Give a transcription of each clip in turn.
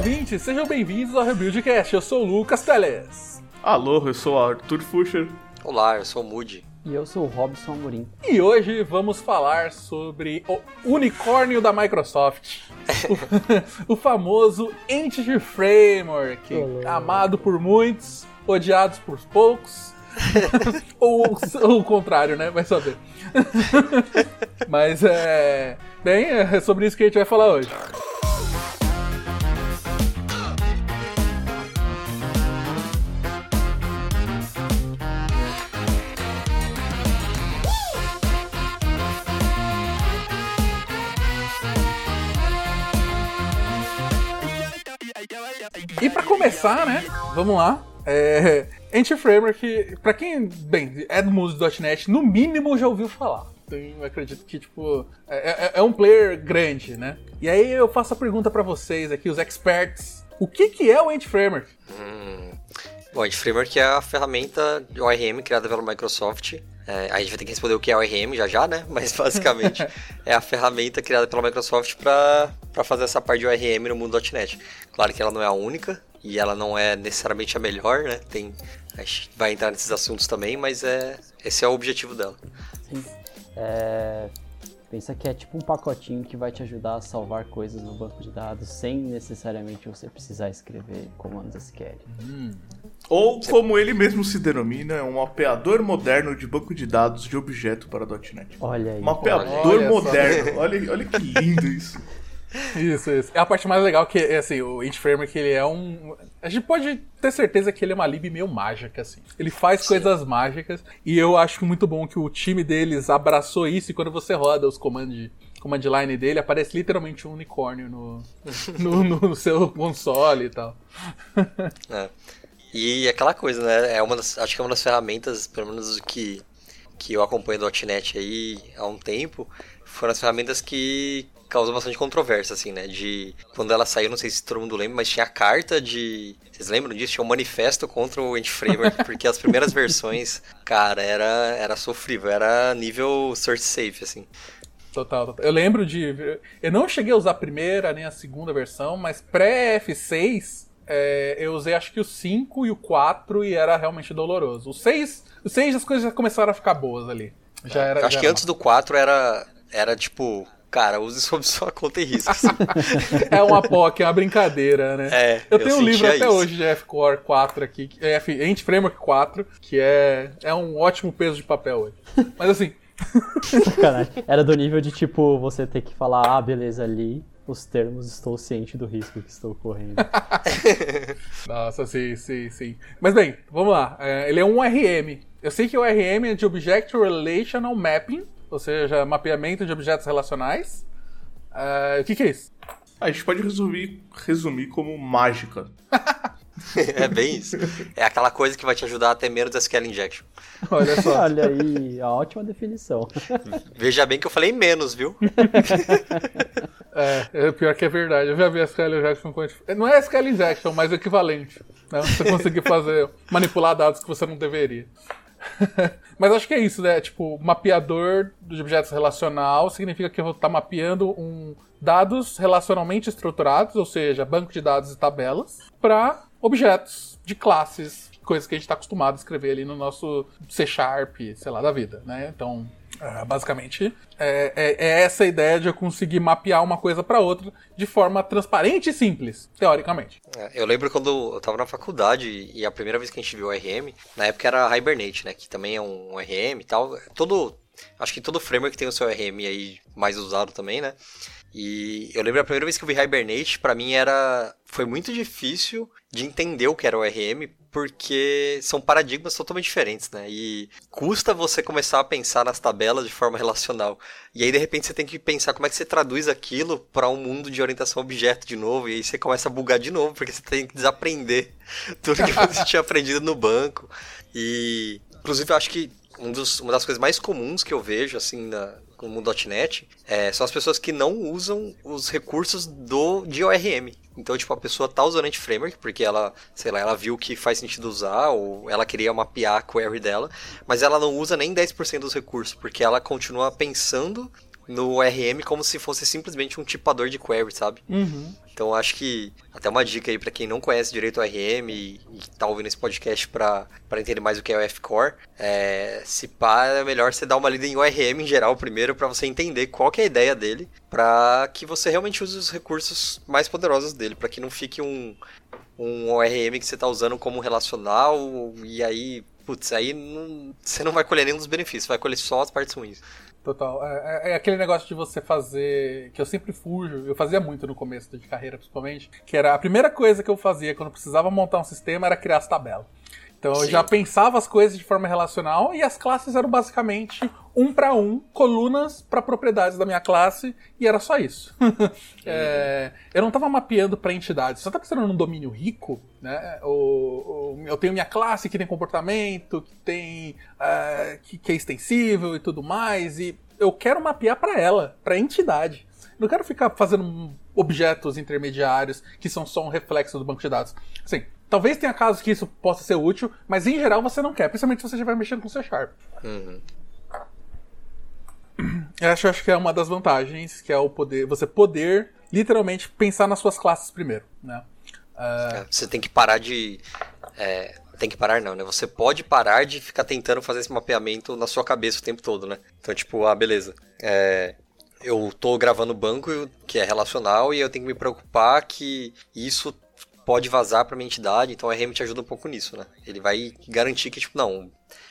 ouvintes, sejam bem-vindos ao Rebuildcast. Eu sou o Lucas Teles. Alô, eu sou o Arthur Fuscher. Olá, eu sou o Moody. E eu sou o Robson Amorim. E hoje vamos falar sobre o unicórnio da Microsoft. o, o famoso Entity Framework, amado por muitos, odiados por poucos. ou, ou o contrário, né? Vai saber. Mas é. Bem, é sobre isso que a gente vai falar hoje. E para começar, né? Vamos lá. É, Anti-Framework, pra quem, bem, é do mundo do .NET, no mínimo já ouviu falar. Então, eu acredito que, tipo, é, é, é um player grande, né? E aí eu faço a pergunta para vocês aqui, os experts. O que, que é o Anti-Framework? Hum, bom, Anti-Framework é a ferramenta de ORM criada pela Microsoft. É, a gente vai ter que responder o que é ORM já já, né? Mas basicamente é a ferramenta criada pela Microsoft para fazer essa parte de ORM no mundo .NET. Claro que ela não é a única, e ela não é necessariamente a melhor, né? Tem, a gente vai entrar nesses assuntos também, mas é, esse é o objetivo dela. Sim. É, pensa que é tipo um pacotinho que vai te ajudar a salvar coisas no banco de dados sem necessariamente você precisar escrever comandos SQL. Hum. Ou, como ele mesmo se denomina, é um mapeador moderno de banco de dados de objeto para .NET. Olha aí. Mapeador olha moderno. Olha, olha que lindo isso. Isso, isso. É a parte mais legal que, é, assim, o Int Framework, ele é um... A gente pode ter certeza que ele é uma lib meio mágica, assim. Ele faz Sim. coisas mágicas e eu acho muito bom que o time deles abraçou isso e quando você roda os command, command line dele, aparece literalmente um unicórnio no, no, no seu console e tal. É. E aquela coisa, né? É uma das, acho que é uma das ferramentas, pelo menos que, que eu acompanho do .NET aí há um tempo, foram as ferramentas que causou bastante controvérsia, assim, né? De quando ela saiu, não sei se todo mundo lembra, mas tinha a carta de. Vocês lembram disso? Tinha um manifesto contra o Anti-Framework, porque as primeiras versões, cara, era, era sofrível, era nível source safe, assim. Total, total. Eu lembro de. Eu não cheguei a usar a primeira nem a segunda versão, mas pré-F6 é, eu usei acho que o 5 e o 4 e era realmente doloroso. O 6, o 6 as coisas já começaram a ficar boas ali. Já era, acho já que antes do 4 era, era tipo Cara, use sob sua conta e risco. é uma POC, é uma brincadeira, né? É, eu tenho eu um livro até isso. hoje de F-Core 4 aqui, é F, Ent Framework 4, que é, é um ótimo peso de papel hoje. Mas assim. Sacanagem. Era do nível de tipo, você ter que falar, ah, beleza, ali, os termos, estou ciente do risco que estou correndo. Nossa, sim, sim, sim. Mas bem, vamos lá. É, ele é um RM. Eu sei que o RM é de Object Relational Mapping, ou seja, mapeamento de objetos relacionais. Uh, o que, que, é isso? A gente pode resumir, resumir como mágica. é bem isso. É aquela coisa que vai te ajudar a ter menos SQL injection. Olha só. Olha aí, a ótima definição. Veja bem que eu falei menos, viu? é, é, pior que é verdade. Eu já vi SQL injection com. Não é SQL injection, mas equivalente. Né? Você conseguir fazer, manipular dados que você não deveria. Mas acho que é isso, né? Tipo, mapeador de objetos relacional significa que eu vou estar mapeando um dados relacionalmente estruturados, ou seja, banco de dados e tabelas, para objetos de classes, coisas que a gente está acostumado a escrever ali no nosso C Sharp, sei lá, da vida, né? Então, é, basicamente, é, é, é, essa ideia de eu conseguir mapear uma coisa para outra de forma transparente e simples, teoricamente. É, eu lembro quando eu tava na faculdade e a primeira vez que a gente viu o RM, na época era Hibernate, né? Que também é um RM e tal. Todo. Acho que todo framework tem o seu RM aí mais usado também, né? E eu lembro a primeira vez que eu vi Hibernate, para mim era foi muito difícil de entender o que era o RM, porque são paradigmas totalmente diferentes, né? E custa você começar a pensar nas tabelas de forma relacional. E aí de repente você tem que pensar como é que você traduz aquilo para um mundo de orientação objeto de novo, e aí você começa a bugar de novo, porque você tem que desaprender tudo que você tinha aprendido no banco. E inclusive eu acho que um dos, uma das coisas mais comuns que eu vejo assim na, como .NET, é, são as pessoas que não usam os recursos do de ORM. Então, tipo, a pessoa tá usando Anti-Framework porque ela, sei lá, ela viu que faz sentido usar ou ela queria mapear a query dela, mas ela não usa nem 10% dos recursos, porque ela continua pensando no ORM como se fosse simplesmente um tipador de query, sabe? Uhum. Então acho que até uma dica aí para quem não conhece direito o RM e, e tá ouvindo esse podcast para entender mais o que é o F-Core, é, se pá, é melhor você dar uma lida em ORM em geral primeiro para você entender qual que é a ideia dele, para que você realmente use os recursos mais poderosos dele, para que não fique um, um ORM que você está usando como relacional e aí, putz, aí não, você não vai colher nenhum dos benefícios, vai colher só as partes ruins. Total. É, é, é, aquele negócio de você fazer. que eu sempre fujo, eu fazia muito no começo de carreira, principalmente, que era a primeira coisa que eu fazia quando precisava montar um sistema era criar as tabelas. Então eu já pensava as coisas de forma relacional e as classes eram basicamente um para um, colunas para propriedades da minha classe e era só isso. é, eu não estava mapeando para entidades. Você está pensando num domínio rico, né? Eu tenho minha classe que tem comportamento, que tem uh, que, que é extensível e tudo mais e eu quero mapear para ela, para entidade. Não quero ficar fazendo objetos intermediários que são só um reflexo do banco de dados. Assim, Talvez tenha casos que isso possa ser útil, mas em geral você não quer, principalmente se você estiver mexendo com C Sharp. Uhum. Eu acho, acho que é uma das vantagens, que é o poder, você poder literalmente pensar nas suas classes primeiro, né? Uh... Você tem que parar de é, tem que parar não, né? Você pode parar de ficar tentando fazer esse mapeamento na sua cabeça o tempo todo, né? Então, tipo, ah, beleza. É, eu tô gravando banco que é relacional e eu tenho que me preocupar que isso pode vazar para minha entidade, então o RM te ajuda um pouco nisso, né? Ele vai garantir que, tipo, não,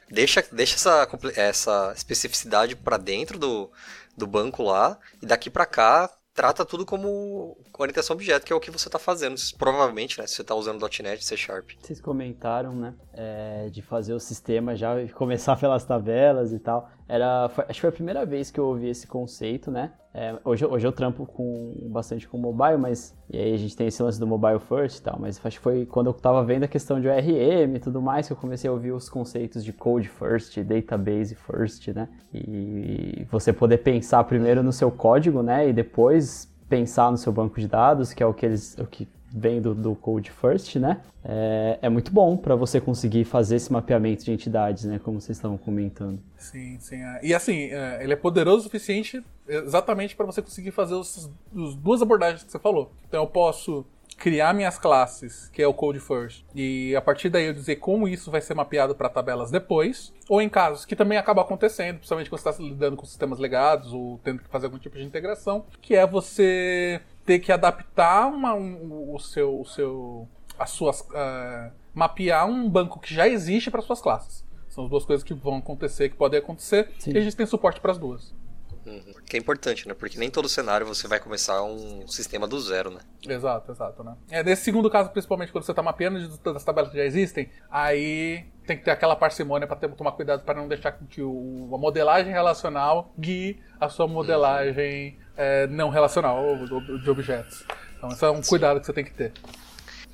deixa, deixa essa, essa especificidade para dentro do, do banco lá, e daqui para cá trata tudo como orientação objeto, que é o que você está fazendo. Provavelmente, né? Se você está usando .NET, C Sharp. Vocês comentaram, né? É, de fazer o sistema já começar pelas tabelas e tal. Era, foi, acho que foi a primeira vez que eu ouvi esse conceito, né? É, hoje, hoje eu trampo com bastante com mobile, mas e aí a gente tem esse lance do mobile first e tal, mas acho que foi quando eu estava vendo a questão de ORM e tudo mais que eu comecei a ouvir os conceitos de code first, database first, né? E você poder pensar primeiro no seu código, né? E depois pensar no seu banco de dados, que é o que eles, o que vem do, do Code First, né? É, é muito bom para você conseguir fazer esse mapeamento de entidades, né? Como vocês estavam comentando. Sim, sim. É. E assim, é, ele é poderoso o suficiente exatamente para você conseguir fazer os, os duas abordagens que você falou. Então eu posso criar minhas classes, que é o Code First, e a partir daí eu dizer como isso vai ser mapeado para tabelas depois, ou em casos que também acaba acontecendo, principalmente quando você está lidando com sistemas legados ou tendo que fazer algum tipo de integração, que é você ter que adaptar uma, um, o seu, o seu, as suas, uh, mapear um banco que já existe para suas classes. São as duas coisas que vão acontecer, que podem acontecer, Sim. e a gente tem suporte para as duas. Uhum. Que é importante, né? Porque nem todo cenário você vai começar um sistema do zero, né? Exato, exato, né? É, nesse segundo caso, principalmente quando você está mapeando das tabelas que já existem, aí tem que ter aquela parcimônia para tomar cuidado para não deixar que o, a modelagem relacional guie a sua modelagem uhum. É, não relacional de objetos. Então, esse é um Sim. cuidado que você tem que ter.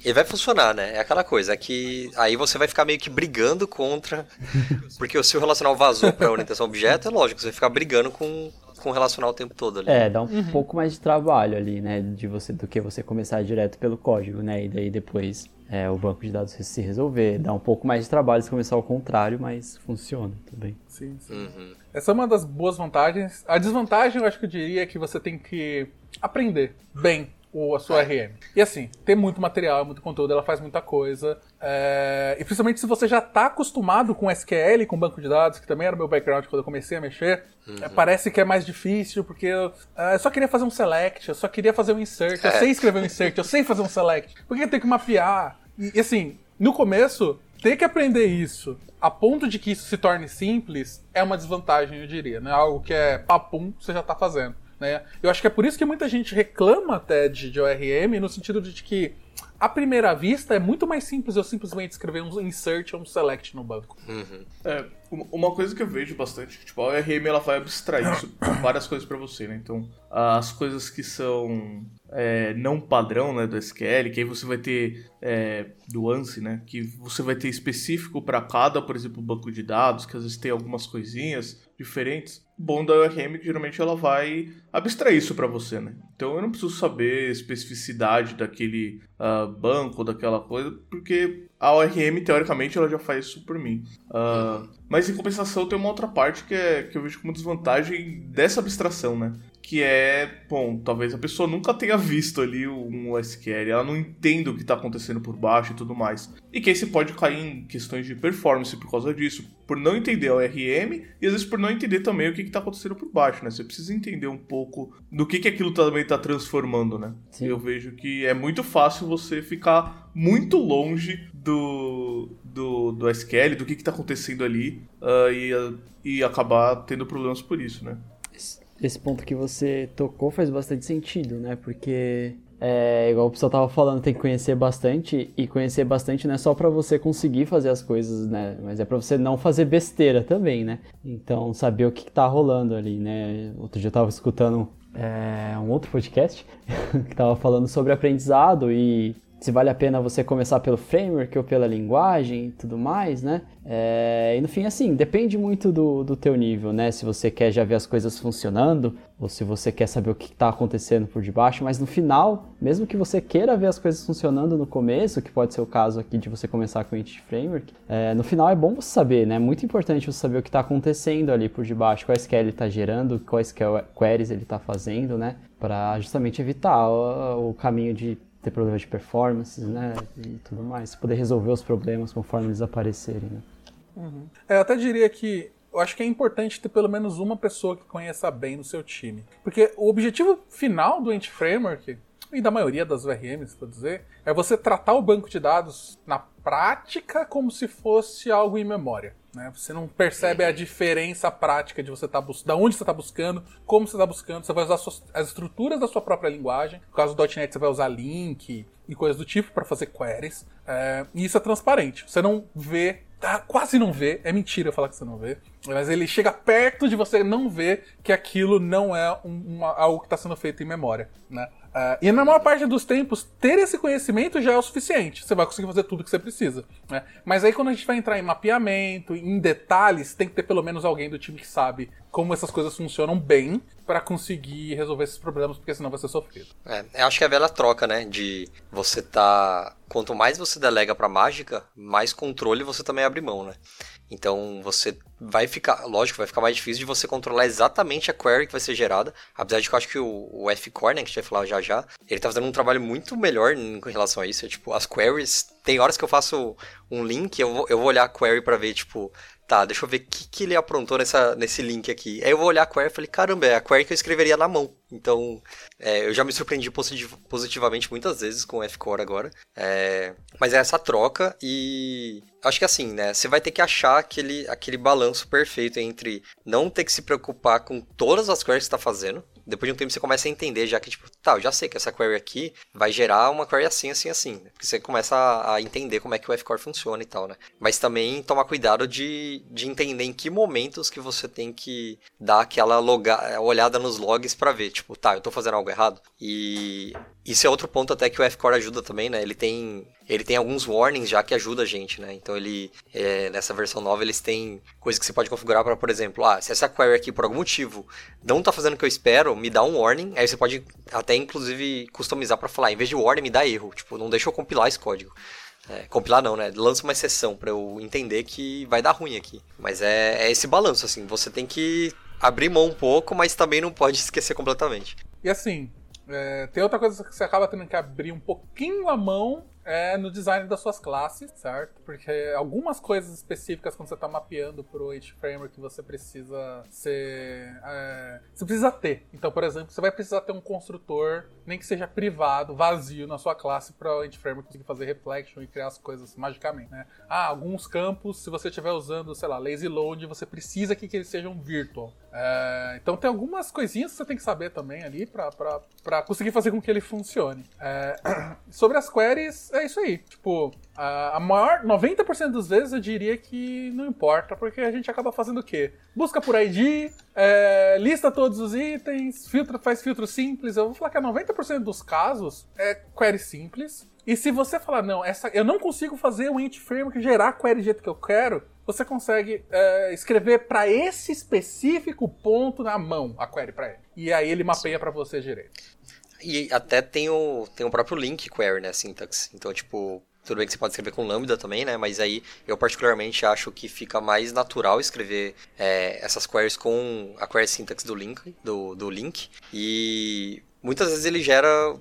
Ele vai funcionar, né? É aquela coisa, é que aí você vai ficar meio que brigando contra. Porque o seu relacional vazou pra orientação objeto, é lógico, você vai ficar brigando com, com o relacional o tempo todo ali. É, dá um uhum. pouco mais de trabalho ali, né? De você, do que você começar direto pelo código, né? E daí depois é, o banco de dados se resolver. Dá um pouco mais de trabalho se começar ao contrário, mas funciona também. Sim, sim. Uhum. Essa é uma das boas vantagens. A desvantagem, eu acho que eu diria, é que você tem que aprender bem o, a sua RM. E assim, tem muito material, muito conteúdo, ela faz muita coisa. É... E principalmente se você já está acostumado com SQL, com banco de dados, que também era meu background quando eu comecei a mexer, uhum. é, parece que é mais difícil, porque eu, é, eu, só queria fazer um select, eu só queria fazer um insert, eu é. sei escrever um insert, eu sei fazer um select. Por que tem que mapear? E, e assim, no começo, ter que aprender isso a ponto de que isso se torne simples é uma desvantagem, eu diria. Né? Algo que é papum, você já está fazendo. Né? Eu acho que é por isso que muita gente reclama até de, de ORM, no sentido de que, à primeira vista, é muito mais simples eu simplesmente escrever um insert ou um select no banco. Uhum. É, uma coisa que eu vejo bastante, tipo, a ORM ela vai abstrair várias coisas para você, né? Então, as coisas que são é, não padrão né, do SQL, que aí você vai ter é, do ANSI, né, que você vai ter específico para cada, por exemplo, banco de dados, que às vezes tem algumas coisinhas diferentes. Bom da ORM que geralmente ela vai abstrair isso para você, né? Então eu não preciso saber especificidade daquele uh, banco, daquela coisa, porque a ORM, teoricamente, ela já faz isso por mim. Uh, mas em compensação tem uma outra parte que, é, que eu vejo como desvantagem dessa abstração, né? Que é, bom, talvez a pessoa nunca tenha visto ali um SQL, ela não entende o que está acontecendo por baixo e tudo mais. E que aí você pode cair em questões de performance por causa disso, por não entender o RM e às vezes por não entender também o que está acontecendo por baixo, né? Você precisa entender um pouco do que, que aquilo também está transformando, né? Sim. Eu vejo que é muito fácil você ficar muito longe do, do, do SQL, do que está acontecendo ali uh, e, e acabar tendo problemas por isso, né? Esse ponto que você tocou faz bastante sentido, né? Porque é, igual o pessoal tava falando, tem que conhecer bastante e conhecer bastante não é só para você conseguir fazer as coisas, né? Mas é para você não fazer besteira também, né? Então saber o que, que tá rolando ali, né? Outro dia eu tava escutando é, um outro podcast que tava falando sobre aprendizado e se vale a pena você começar pelo framework ou pela linguagem e tudo mais, né? É, e no fim, assim, depende muito do, do teu nível, né? Se você quer já ver as coisas funcionando ou se você quer saber o que está acontecendo por debaixo, mas no final, mesmo que você queira ver as coisas funcionando no começo, que pode ser o caso aqui de você começar com o Entity Framework, é, no final é bom você saber, né? É muito importante você saber o que está acontecendo ali por debaixo, quais SQL ele está gerando, quais queries ele está fazendo, né? Para justamente evitar o, o caminho de ter problemas de performance, né, e tudo mais, poder resolver os problemas conforme eles aparecerem. Né? Uhum. É, eu até diria que eu acho que é importante ter pelo menos uma pessoa que conheça bem no seu time, porque o objetivo final do Ent Framework e da maioria das VRMs, para dizer, é você tratar o banco de dados na prática como se fosse algo em memória. Né? Você não percebe a diferença prática de você tá da onde você está buscando, como você está buscando. Você vai usar as estruturas da sua própria linguagem. No caso do .NET, você vai usar link e coisas do tipo para fazer queries. É, e isso é transparente. Você não vê quase não vê, é mentira falar que você não vê, mas ele chega perto de você não ver que aquilo não é um, uma, algo que está sendo feito em memória, né? Uh, e na maior parte dos tempos, ter esse conhecimento já é o suficiente. Você vai conseguir fazer tudo que você precisa. Né? Mas aí, quando a gente vai entrar em mapeamento, em detalhes, tem que ter pelo menos alguém do time que sabe como essas coisas funcionam bem para conseguir resolver esses problemas, porque senão vai ser sofrido. É, eu acho que é a velha troca, né? De você tá. Quanto mais você delega pra mágica, mais controle você também abre mão, né? Então você vai ficar, lógico, vai ficar mais difícil de você controlar exatamente a query que vai ser gerada. Apesar de que eu acho que o, o F-Core, né, que a gente vai falar já já, ele tá fazendo um trabalho muito melhor em relação a isso. É, tipo, as queries, tem horas que eu faço um link, eu vou, eu vou olhar a query para ver, tipo, Tá, deixa eu ver o que, que ele aprontou nessa, nesse link aqui. Aí eu vou olhar a query e falei, caramba, é a query que eu escreveria na mão. Então, é, eu já me surpreendi positivamente muitas vezes com o F-Core agora. É, mas é essa troca e acho que assim, né? Você vai ter que achar aquele, aquele balanço perfeito entre não ter que se preocupar com todas as queries que está fazendo, depois de um tempo você começa a entender já que, tipo, tá, eu já sei que essa query aqui vai gerar uma query assim, assim, assim. Né? Porque você começa a, entender como é que o F-Core funciona e tal, né? Mas também tomar cuidado de, de entender em que momentos que você tem que dar aquela olhada nos logs para ver, tipo, tá, eu tô fazendo algo errado. E isso é outro ponto até que o F-Core ajuda também, né? Ele tem, ele tem alguns warnings já que ajuda a gente, né? Então ele, é, nessa versão nova, eles têm coisas que você pode configurar para, por exemplo, ah, se essa query aqui por algum motivo não tá fazendo o que eu espero, me dá um warning. Aí você pode até, inclusive, customizar para falar, em vez de warning, me dá erro. Tipo, não deixa eu compilar esse código. É, compilar não, né? Lança uma exceção para eu entender que vai dar ruim aqui. Mas é, é esse balanço, assim. Você tem que abrir mão um pouco, mas também não pode esquecer completamente. E assim, é, tem outra coisa que você acaba tendo que abrir um pouquinho a mão é no design das suas classes, certo? Porque algumas coisas específicas quando você está mapeando para o H-Framework você precisa ser. É, você precisa ter. Então, por exemplo, você vai precisar ter um construtor, nem que seja privado, vazio na sua classe para o H-Framework conseguir fazer reflection e criar as coisas magicamente, né? Ah, alguns campos, se você estiver usando, sei lá, lazy load, você precisa que, que eles sejam virtual. É, então tem algumas coisinhas que você tem que saber também ali para conseguir fazer com que ele funcione. É, sobre as queries, é isso aí. Tipo, a, maior. 90% das vezes eu diria que não importa, porque a gente acaba fazendo o quê? Busca por ID, é, lista todos os itens, filtra, faz filtro simples. Eu vou falar que a 90% dos casos é query simples. E se você falar, não, essa, eu não consigo fazer o int framework gerar a query do jeito que eu quero, você consegue é, escrever para esse específico ponto na mão a query para ele. E aí ele mapeia para você direito. E até tem o, tem o próprio link query, né, syntax. Então, tipo, Tudo bem que você pode escrever com Lambda também, né? Mas aí eu particularmente acho que fica mais natural escrever é, essas queries com a query syntax do link, do, do link. E muitas vezes ele gera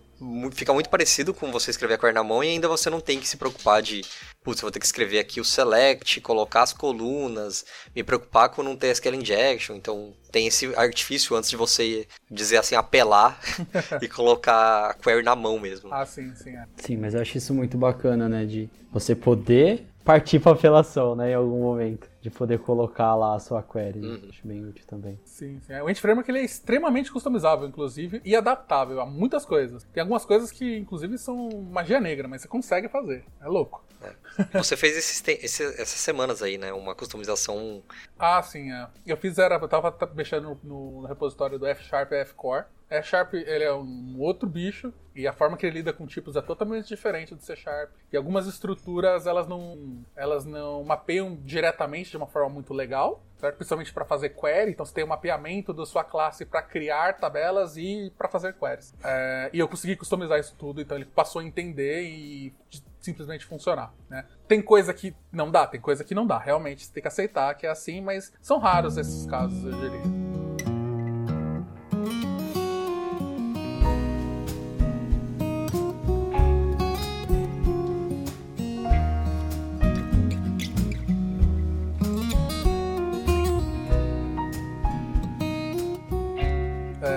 fica muito parecido com você escrever a query na mão e ainda você não tem que se preocupar de, putz, vou ter que escrever aqui o select, colocar as colunas, me preocupar com não ter SQL injection. Então tem esse artifício antes de você dizer assim, apelar e colocar a query na mão mesmo. Ah, sim, sim. É. Sim, mas eu acho isso muito bacana, né? De você poder partir para apelação, né, em algum momento, de poder colocar lá a sua query. Uhum. Acho bem útil também. Sim, sim. O Ent Framework ele é extremamente customizável, inclusive, e adaptável a muitas coisas. Tem algumas coisas que, inclusive, são magia negra, mas você consegue fazer. É louco. É. Você fez esses, esses, essas semanas aí, né? Uma customização. Ah, sim, é. Eu fiz, era, eu tava mexendo no, no repositório do F Sharp e F Core. É Sharp ele é um outro bicho e a forma que ele lida com tipos é totalmente diferente do C Sharp. E algumas estruturas elas não elas não mapeiam diretamente de uma forma muito legal, certo? principalmente para fazer query. Então você tem o um mapeamento da sua classe para criar tabelas e para fazer queries. É, e eu consegui customizar isso tudo, então ele passou a entender e simplesmente funcionar. Né? Tem coisa que não dá, tem coisa que não dá. Realmente você tem que aceitar que é assim, mas são raros esses casos, eu diria.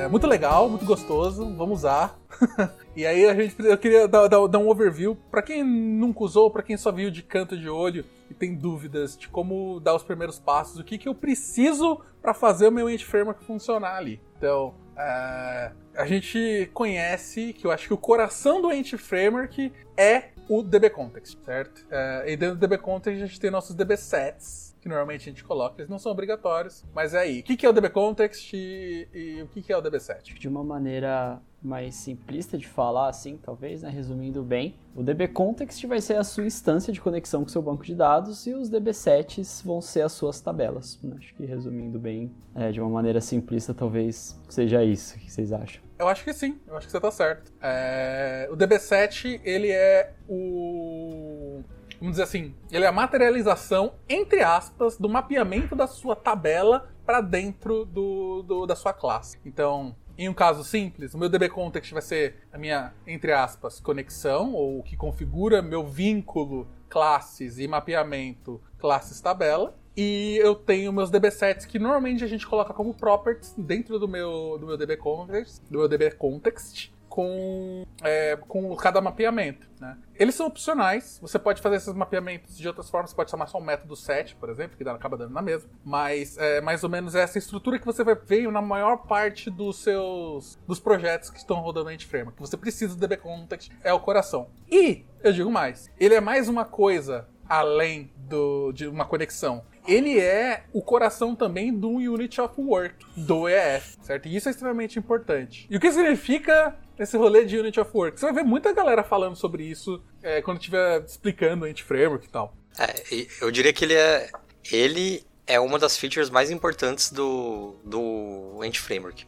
Muito legal, muito gostoso, vamos usar. e aí a gente, eu queria dar, dar, dar um overview para quem nunca usou, para quem só viu de canto de olho e tem dúvidas de como dar os primeiros passos, o que, que eu preciso para fazer o meu Ent Framework funcionar ali. Então, é, a gente conhece que eu acho que o coração do Ent Framework é o DB Context, certo? É, e dentro do DB Context a gente tem nossos DB sets que normalmente a gente coloca. Eles não são obrigatórios, mas é aí. O que é o DB Context e, e o que é o DB7? De uma maneira mais simplista de falar, assim, talvez, né? resumindo bem, o DB Context vai ser a sua instância de conexão com o seu banco de dados e os DB7s vão ser as suas tabelas. Acho que resumindo bem, é, de uma maneira simplista, talvez seja isso. O que vocês acham? Eu acho que sim, eu acho que você está certo. É... O DB7, ele é o vamos dizer assim, ele é a materialização, entre aspas, do mapeamento da sua tabela para dentro do, do, da sua classe. Então, em um caso simples, o meu DB Context vai ser a minha, entre aspas, conexão, ou o que configura meu vínculo classes e mapeamento classes tabela. E eu tenho meus DB sets que normalmente a gente coloca como properties dentro do meu, do meu DB Context, do meu DB Context com, é, com cada mapeamento. Né? Eles são opcionais, você pode fazer esses mapeamentos de outras formas, você pode chamar só um método set, por exemplo, que dá, acaba dando na mesma, mas é mais ou menos essa estrutura que você vai ver na maior parte dos seus dos projetos que estão rodando em Framework. Que você precisa do DB Context, é o coração. E, eu digo mais, ele é mais uma coisa além do, de uma conexão ele é o coração também do Unit of Work, do EF, certo? E isso é extremamente importante. E o que significa esse rolê de Unity of Work? Você vai ver muita galera falando sobre isso é, quando estiver explicando o Framework e tal. É, eu diria que ele é, ele é uma das features mais importantes do, do Framework.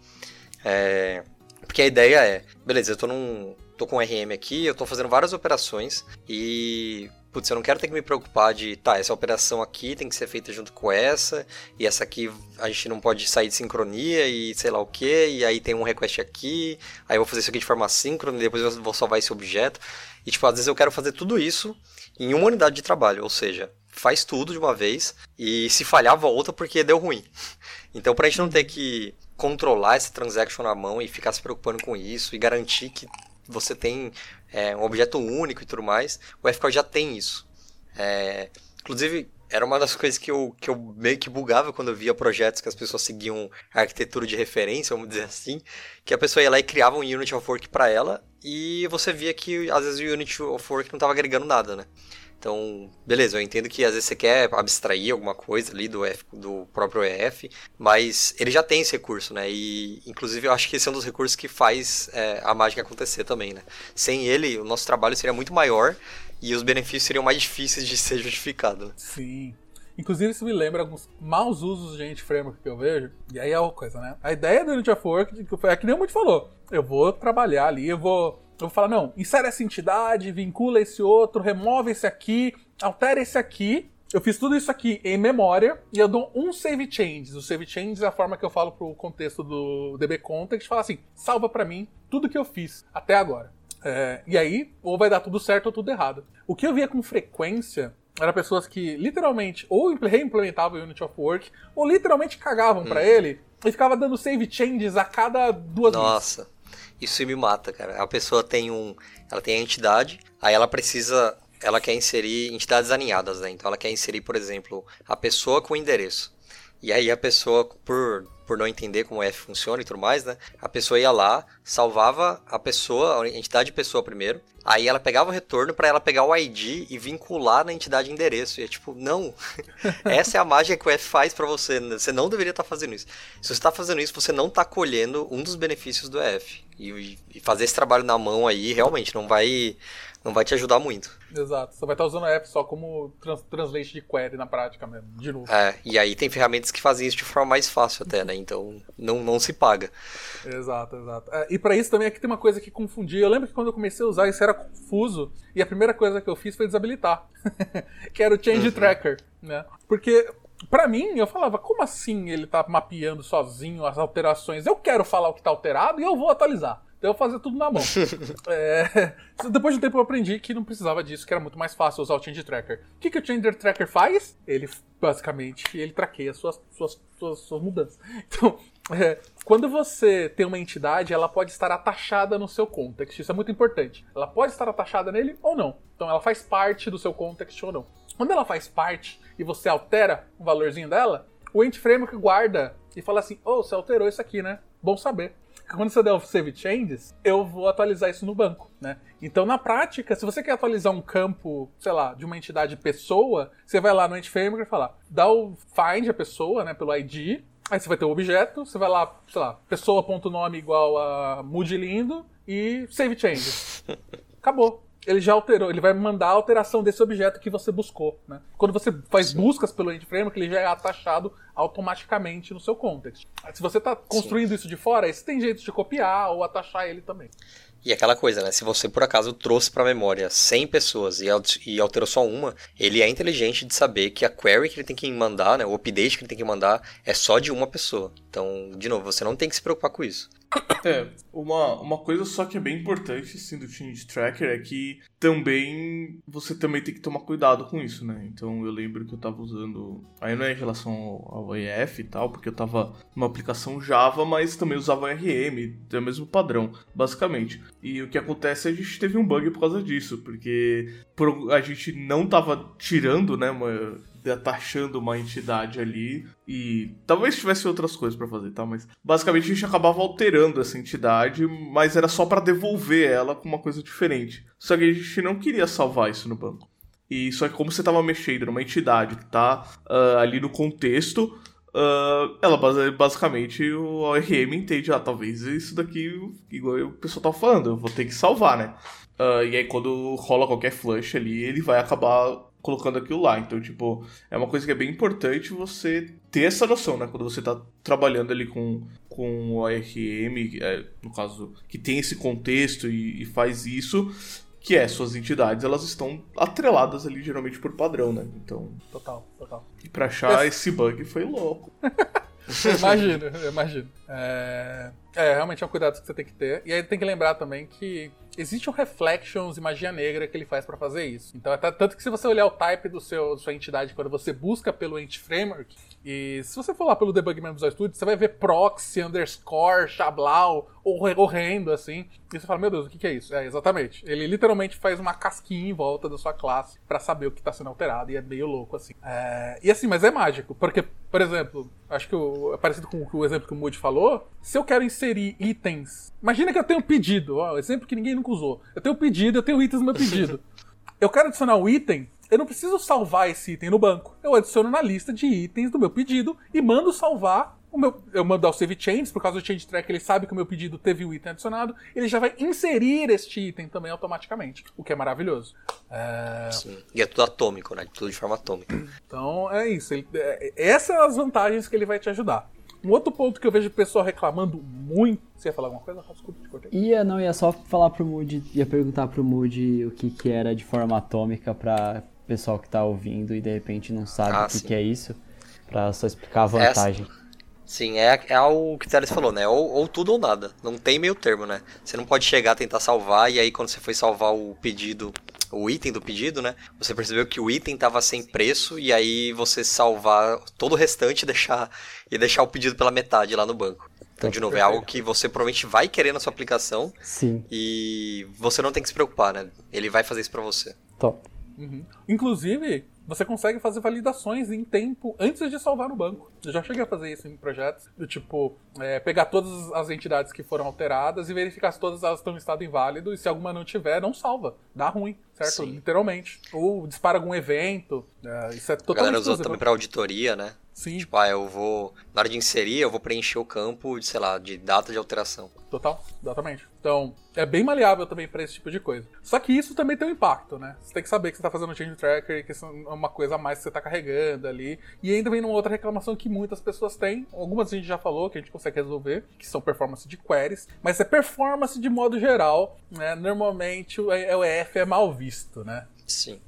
É, porque a ideia é, beleza, eu tô num, tô com um RM aqui, eu tô fazendo várias operações e putz, eu não quero ter que me preocupar de, tá, essa operação aqui tem que ser feita junto com essa, e essa aqui a gente não pode sair de sincronia e sei lá o que, e aí tem um request aqui, aí eu vou fazer isso aqui de forma síncrona e depois eu vou salvar esse objeto. E tipo, às vezes eu quero fazer tudo isso em uma unidade de trabalho, ou seja, faz tudo de uma vez e se falhar volta porque deu ruim. Então, pra gente não ter que controlar esse transaction na mão e ficar se preocupando com isso e garantir que você tem é, um objeto único e tudo mais. O FCore já tem isso. É, inclusive, era uma das coisas que eu, que eu meio que bugava quando eu via projetos que as pessoas seguiam a arquitetura de referência, vamos dizer assim, que a pessoa ia lá e criava um Unity of Work para ela e você via que às vezes o Unity of Work não estava agregando nada, né? Então, beleza, eu entendo que às vezes você quer abstrair alguma coisa ali do, do próprio EF, mas ele já tem esse recurso, né? E, inclusive, eu acho que esse é um dos recursos que faz é, a mágica acontecer também, né? Sem ele, o nosso trabalho seria muito maior e os benefícios seriam mais difíceis de ser justificados. Né? Sim. Inclusive, isso me lembra alguns maus usos de Unity Framework que eu vejo. E aí é uma coisa, né? A ideia do Unity of Work é que nem o Muito falou. Eu vou trabalhar ali, eu vou eu vou falar, não, insere essa entidade, vincula esse outro, remove esse aqui, altera esse aqui. Eu fiz tudo isso aqui em memória e eu dou um save changes. O save changes é a forma que eu falo pro contexto do DB Context, fala assim, salva para mim tudo que eu fiz até agora. É, e aí, ou vai dar tudo certo ou tudo errado. O que eu via com frequência era pessoas que literalmente ou reimplementavam o Unity of Work ou literalmente cagavam hum. para ele e ficava dando save changes a cada duas Nossa, vezes. Isso me mata, cara. A pessoa tem um, ela tem a entidade, aí ela precisa, ela quer inserir entidades alinhadas, né? Então ela quer inserir, por exemplo, a pessoa com o endereço. E aí a pessoa, por por não entender como o F funciona e tudo mais, né? A pessoa ia lá, salvava a pessoa, a entidade de pessoa primeiro, aí ela pegava o retorno para ela pegar o ID e vincular na entidade endereço. E é tipo, não. Essa é a mágica que o F faz para você. Né? Você não deveria estar tá fazendo isso. Se você está fazendo isso, você não está colhendo um dos benefícios do F. E, e fazer esse trabalho na mão aí realmente não vai não vai te ajudar muito. Exato. Você vai estar usando a app só como trans translate de query na prática mesmo, de novo. É, e aí tem ferramentas que fazem isso de forma mais fácil até, né? Então não, não se paga. Exato, exato. É, e para isso também aqui tem uma coisa que confundia. Eu lembro que quando eu comecei a usar isso era confuso. E a primeira coisa que eu fiz foi desabilitar. que era o Change uhum. Tracker, né? Porque para mim, eu falava, como assim ele tá mapeando sozinho as alterações? Eu quero falar o que tá alterado e eu vou atualizar. Então eu fazia tudo na mão. é, depois de um tempo eu aprendi que não precisava disso, que era muito mais fácil usar o Change Tracker. O que, que o Change Tracker faz? Ele, basicamente, ele traqueia suas, suas, suas, suas mudanças. Então, é, quando você tem uma entidade, ela pode estar atachada no seu context. Isso é muito importante. Ela pode estar atachada nele ou não. Então ela faz parte do seu context ou não. Quando ela faz parte e você altera o valorzinho dela, o Ent Framework guarda e fala assim: Oh, você alterou isso aqui, né? Bom saber quando você der o save changes, eu vou atualizar isso no banco, né? Então, na prática, se você quer atualizar um campo, sei lá, de uma entidade pessoa, você vai lá no Framework e falar, dá o find a pessoa, né, pelo ID, aí você vai ter o objeto, você vai lá, sei lá, pessoa.nome igual a lindo e save changes. Acabou ele já alterou, ele vai mandar a alteração desse objeto que você buscou, né? Quando você faz Sim. buscas pelo end framework, ele já é atachado automaticamente no seu context. Se você está construindo Sim. isso de fora, você tem jeito de copiar ou atachar ele também. E aquela coisa, né? Se você por acaso trouxe para a memória 100 pessoas e alterou só uma, ele é inteligente de saber que a query que ele tem que mandar, né? O update que ele tem que mandar é só de uma pessoa. Então, de novo, você não tem que se preocupar com isso. É, uma, uma coisa só que é bem importante, assim, do Change Tracker é que também você também tem que tomar cuidado com isso, né? Então eu lembro que eu tava usando, aí não é em relação ao, EF e tal, porque eu tava numa aplicação Java, mas também usava RM, é o mesmo padrão, basicamente. E o que acontece é que a gente teve um bug por causa disso, porque por, a gente não tava tirando, né, uma, taxando uma entidade ali e talvez tivesse outras coisas para fazer, tá? Mas basicamente a gente acabava alterando essa entidade, mas era só para devolver ela com uma coisa diferente. Só que a gente não queria salvar isso no banco. E só que como você estava mexendo numa entidade que tá uh, ali no contexto, Uh, ela basicamente o ORM entende, ah, talvez isso daqui, igual o pessoal tava falando, eu vou ter que salvar, né? Uh, e aí quando rola qualquer flush ali, ele vai acabar colocando aquilo lá. Então, tipo, é uma coisa que é bem importante você ter essa noção, né? Quando você tá trabalhando ali com, com o ORM, é, no caso, que tem esse contexto e, e, faz isso, que é, suas entidades, elas estão atreladas ali, geralmente, por padrão, né? Então... Total, total. E pra achar esse, esse bug foi louco. imagino, imagino. É... é, realmente é um cuidado que você tem que ter. E aí tem que lembrar também que existe um Reflections e magia negra que ele faz para fazer isso. Então, é tanto que se você olhar o type do seu, sua entidade quando você busca pelo Ent Framework, e se você for lá pelo Debug Visual Studio, você vai ver proxy, underscore, chablau, horrendo, assim. E você fala, meu Deus, o que, que é isso? É, exatamente. Ele literalmente faz uma casquinha em volta da sua classe para saber o que tá sendo alterado, e é meio louco, assim. É... E assim, mas é mágico, porque, por exemplo, acho que o... é parecido com o exemplo que o Moody falou, se eu quero inserir itens... Imagina que eu tenho um pedido, ó, exemplo que ninguém nunca usou. Eu tenho um pedido, eu tenho itens no meu pedido. eu quero adicionar um item, eu não preciso salvar esse item no banco. Eu adiciono na lista de itens do meu pedido e mando salvar o meu, eu mando ao save changes, por causa do change track, ele sabe que o meu pedido teve o item adicionado, ele já vai inserir este item também automaticamente, o que é maravilhoso. É... Sim. E é tudo atômico, né? Tudo de forma atômica. Então é isso. Ele, é, essas são as vantagens que ele vai te ajudar. Um outro ponto que eu vejo o pessoal reclamando muito. Você ia falar alguma coisa? Desculpa, te cortei. Ia, não, ia só falar pro Moody, ia perguntar pro Moody o que, que era de forma atômica pra pessoal que tá ouvindo e de repente não sabe Ah, o que, que é isso, pra só explicar a vantagem. Sim, é, é o que o Teles falou, né? Ou, ou tudo ou nada. Não tem meio termo, né? Você não pode chegar a tentar salvar e aí quando você foi salvar o pedido, o item do pedido, né? Você percebeu que o item tava sem preço e aí você salvar todo o restante e deixar, e deixar o pedido pela metade lá no banco. Então, de novo, é algo que você provavelmente vai querer na sua aplicação Sim, e você não tem que se preocupar, né? Ele vai fazer isso pra você. top. Uhum. Inclusive, você consegue fazer validações em tempo antes de salvar no banco. Eu já cheguei a fazer isso em projetos, do tipo, é, pegar todas as entidades que foram alteradas e verificar se todas elas estão em estado inválido, e se alguma não tiver, não salva. Dá ruim, certo? Sim. Literalmente. Ou dispara algum evento. é, isso é A totalmente galera usou também pra auditoria, né? Sim, Tipo, ah, eu vou. Na hora de inserir, eu vou preencher o campo de, sei lá, de data de alteração. total, exatamente. Então, é bem maleável também pra esse tipo de coisa. Só que isso também tem um impacto, né? Você tem que saber que você tá fazendo change tracker que isso é uma coisa a mais que você tá carregando ali. E ainda vem uma outra reclamação que muitas pessoas têm. Algumas a gente já falou que a gente consegue resolver, que são performance de queries, mas é performance de modo geral, né? Normalmente o o EF é mal visto, né? Sim.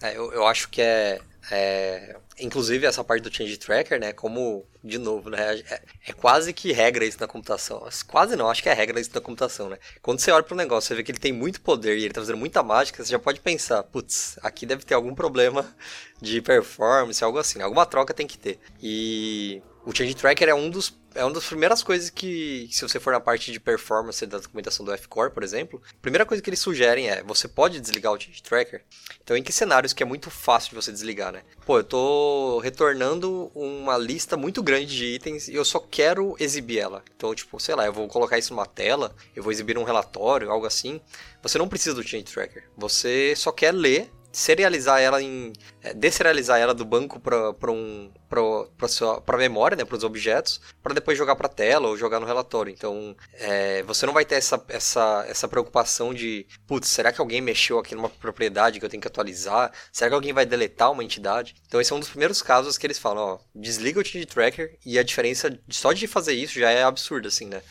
É, eu, eu acho que é, é, Inclusive, essa parte do Change Tracker, né? Como, de novo, né? É, é quase que regra isso na computação. Quase não, acho que é regra isso na computação, né? Quando você olha para o negócio, você vê que ele tem muito poder e ele tá fazendo muita mágica, você já pode pensar, putz, aqui deve ter algum problema de performance, algo assim. Alguma troca tem que ter. E o Change Tracker é um dos é uma das primeiras coisas que, se você for na parte de performance da documentação do F-Core, por exemplo, a primeira coisa que eles sugerem é, você pode desligar o Change Tracker? Então, em que cenários que é muito fácil de você desligar, né? Pô, eu tô retornando uma lista muito grande de itens e eu só quero exibir ela. Então, tipo, sei lá, eu vou colocar isso numa tela, eu vou exibir um relatório, algo assim. Você não precisa do Change Tracker. Você só quer ler serializar ela em é, deserializar ela do banco para um para memória, né, para os objetos, para depois jogar para tela ou jogar no relatório. Então, é, você não vai ter essa, essa, essa preocupação de, putz, será que alguém mexeu aqui numa propriedade que eu tenho que atualizar? Será que alguém vai deletar uma entidade? Então, esse é um dos primeiros casos que eles falam, ó, desliga o change tracker e a diferença só de fazer isso já é absurda, assim, né?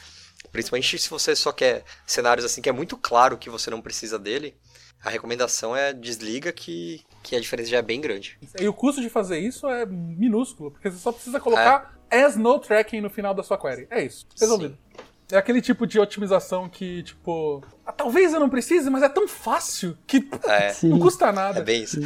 Principalmente se você só quer cenários assim que é muito claro que você não precisa dele, a recomendação é desliga que, que a diferença já é bem grande. E o custo de fazer isso é minúsculo, porque você só precisa colocar as no tracking no final da sua query. É isso. Resolvido. É aquele tipo de otimização que, tipo, ah, talvez eu não precise, mas é tão fácil que É, não custa nada. é bem isso.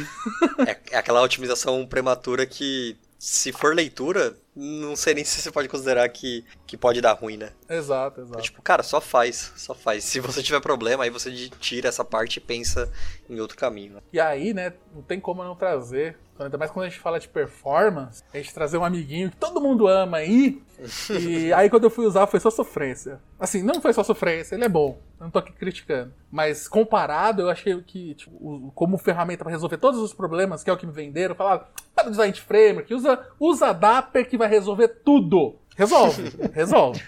É, é aquela otimização prematura que, se for leitura, não sei nem se você pode considerar que, que pode dar ruim, né? Exato, exato. Tipo, cara, só faz, só faz. Se você tiver problema, aí você tira essa parte e pensa em outro caminho. né? E aí, né, não tem como não trazer, ainda mais quando a gente fala de performance, a gente trazer um amiguinho que todo mundo ama aí. e aí quando eu fui usar foi só sofrência. Assim, não foi só sofrência, ele é bom. Eu não tô aqui criticando. Mas comparado, eu achei que, tipo, como ferramenta para resolver todos os problemas, que é o que me venderam, falaram, para de usar Int Framework, usa, usa Dapper que vai resolver tudo. Resolve, resolve.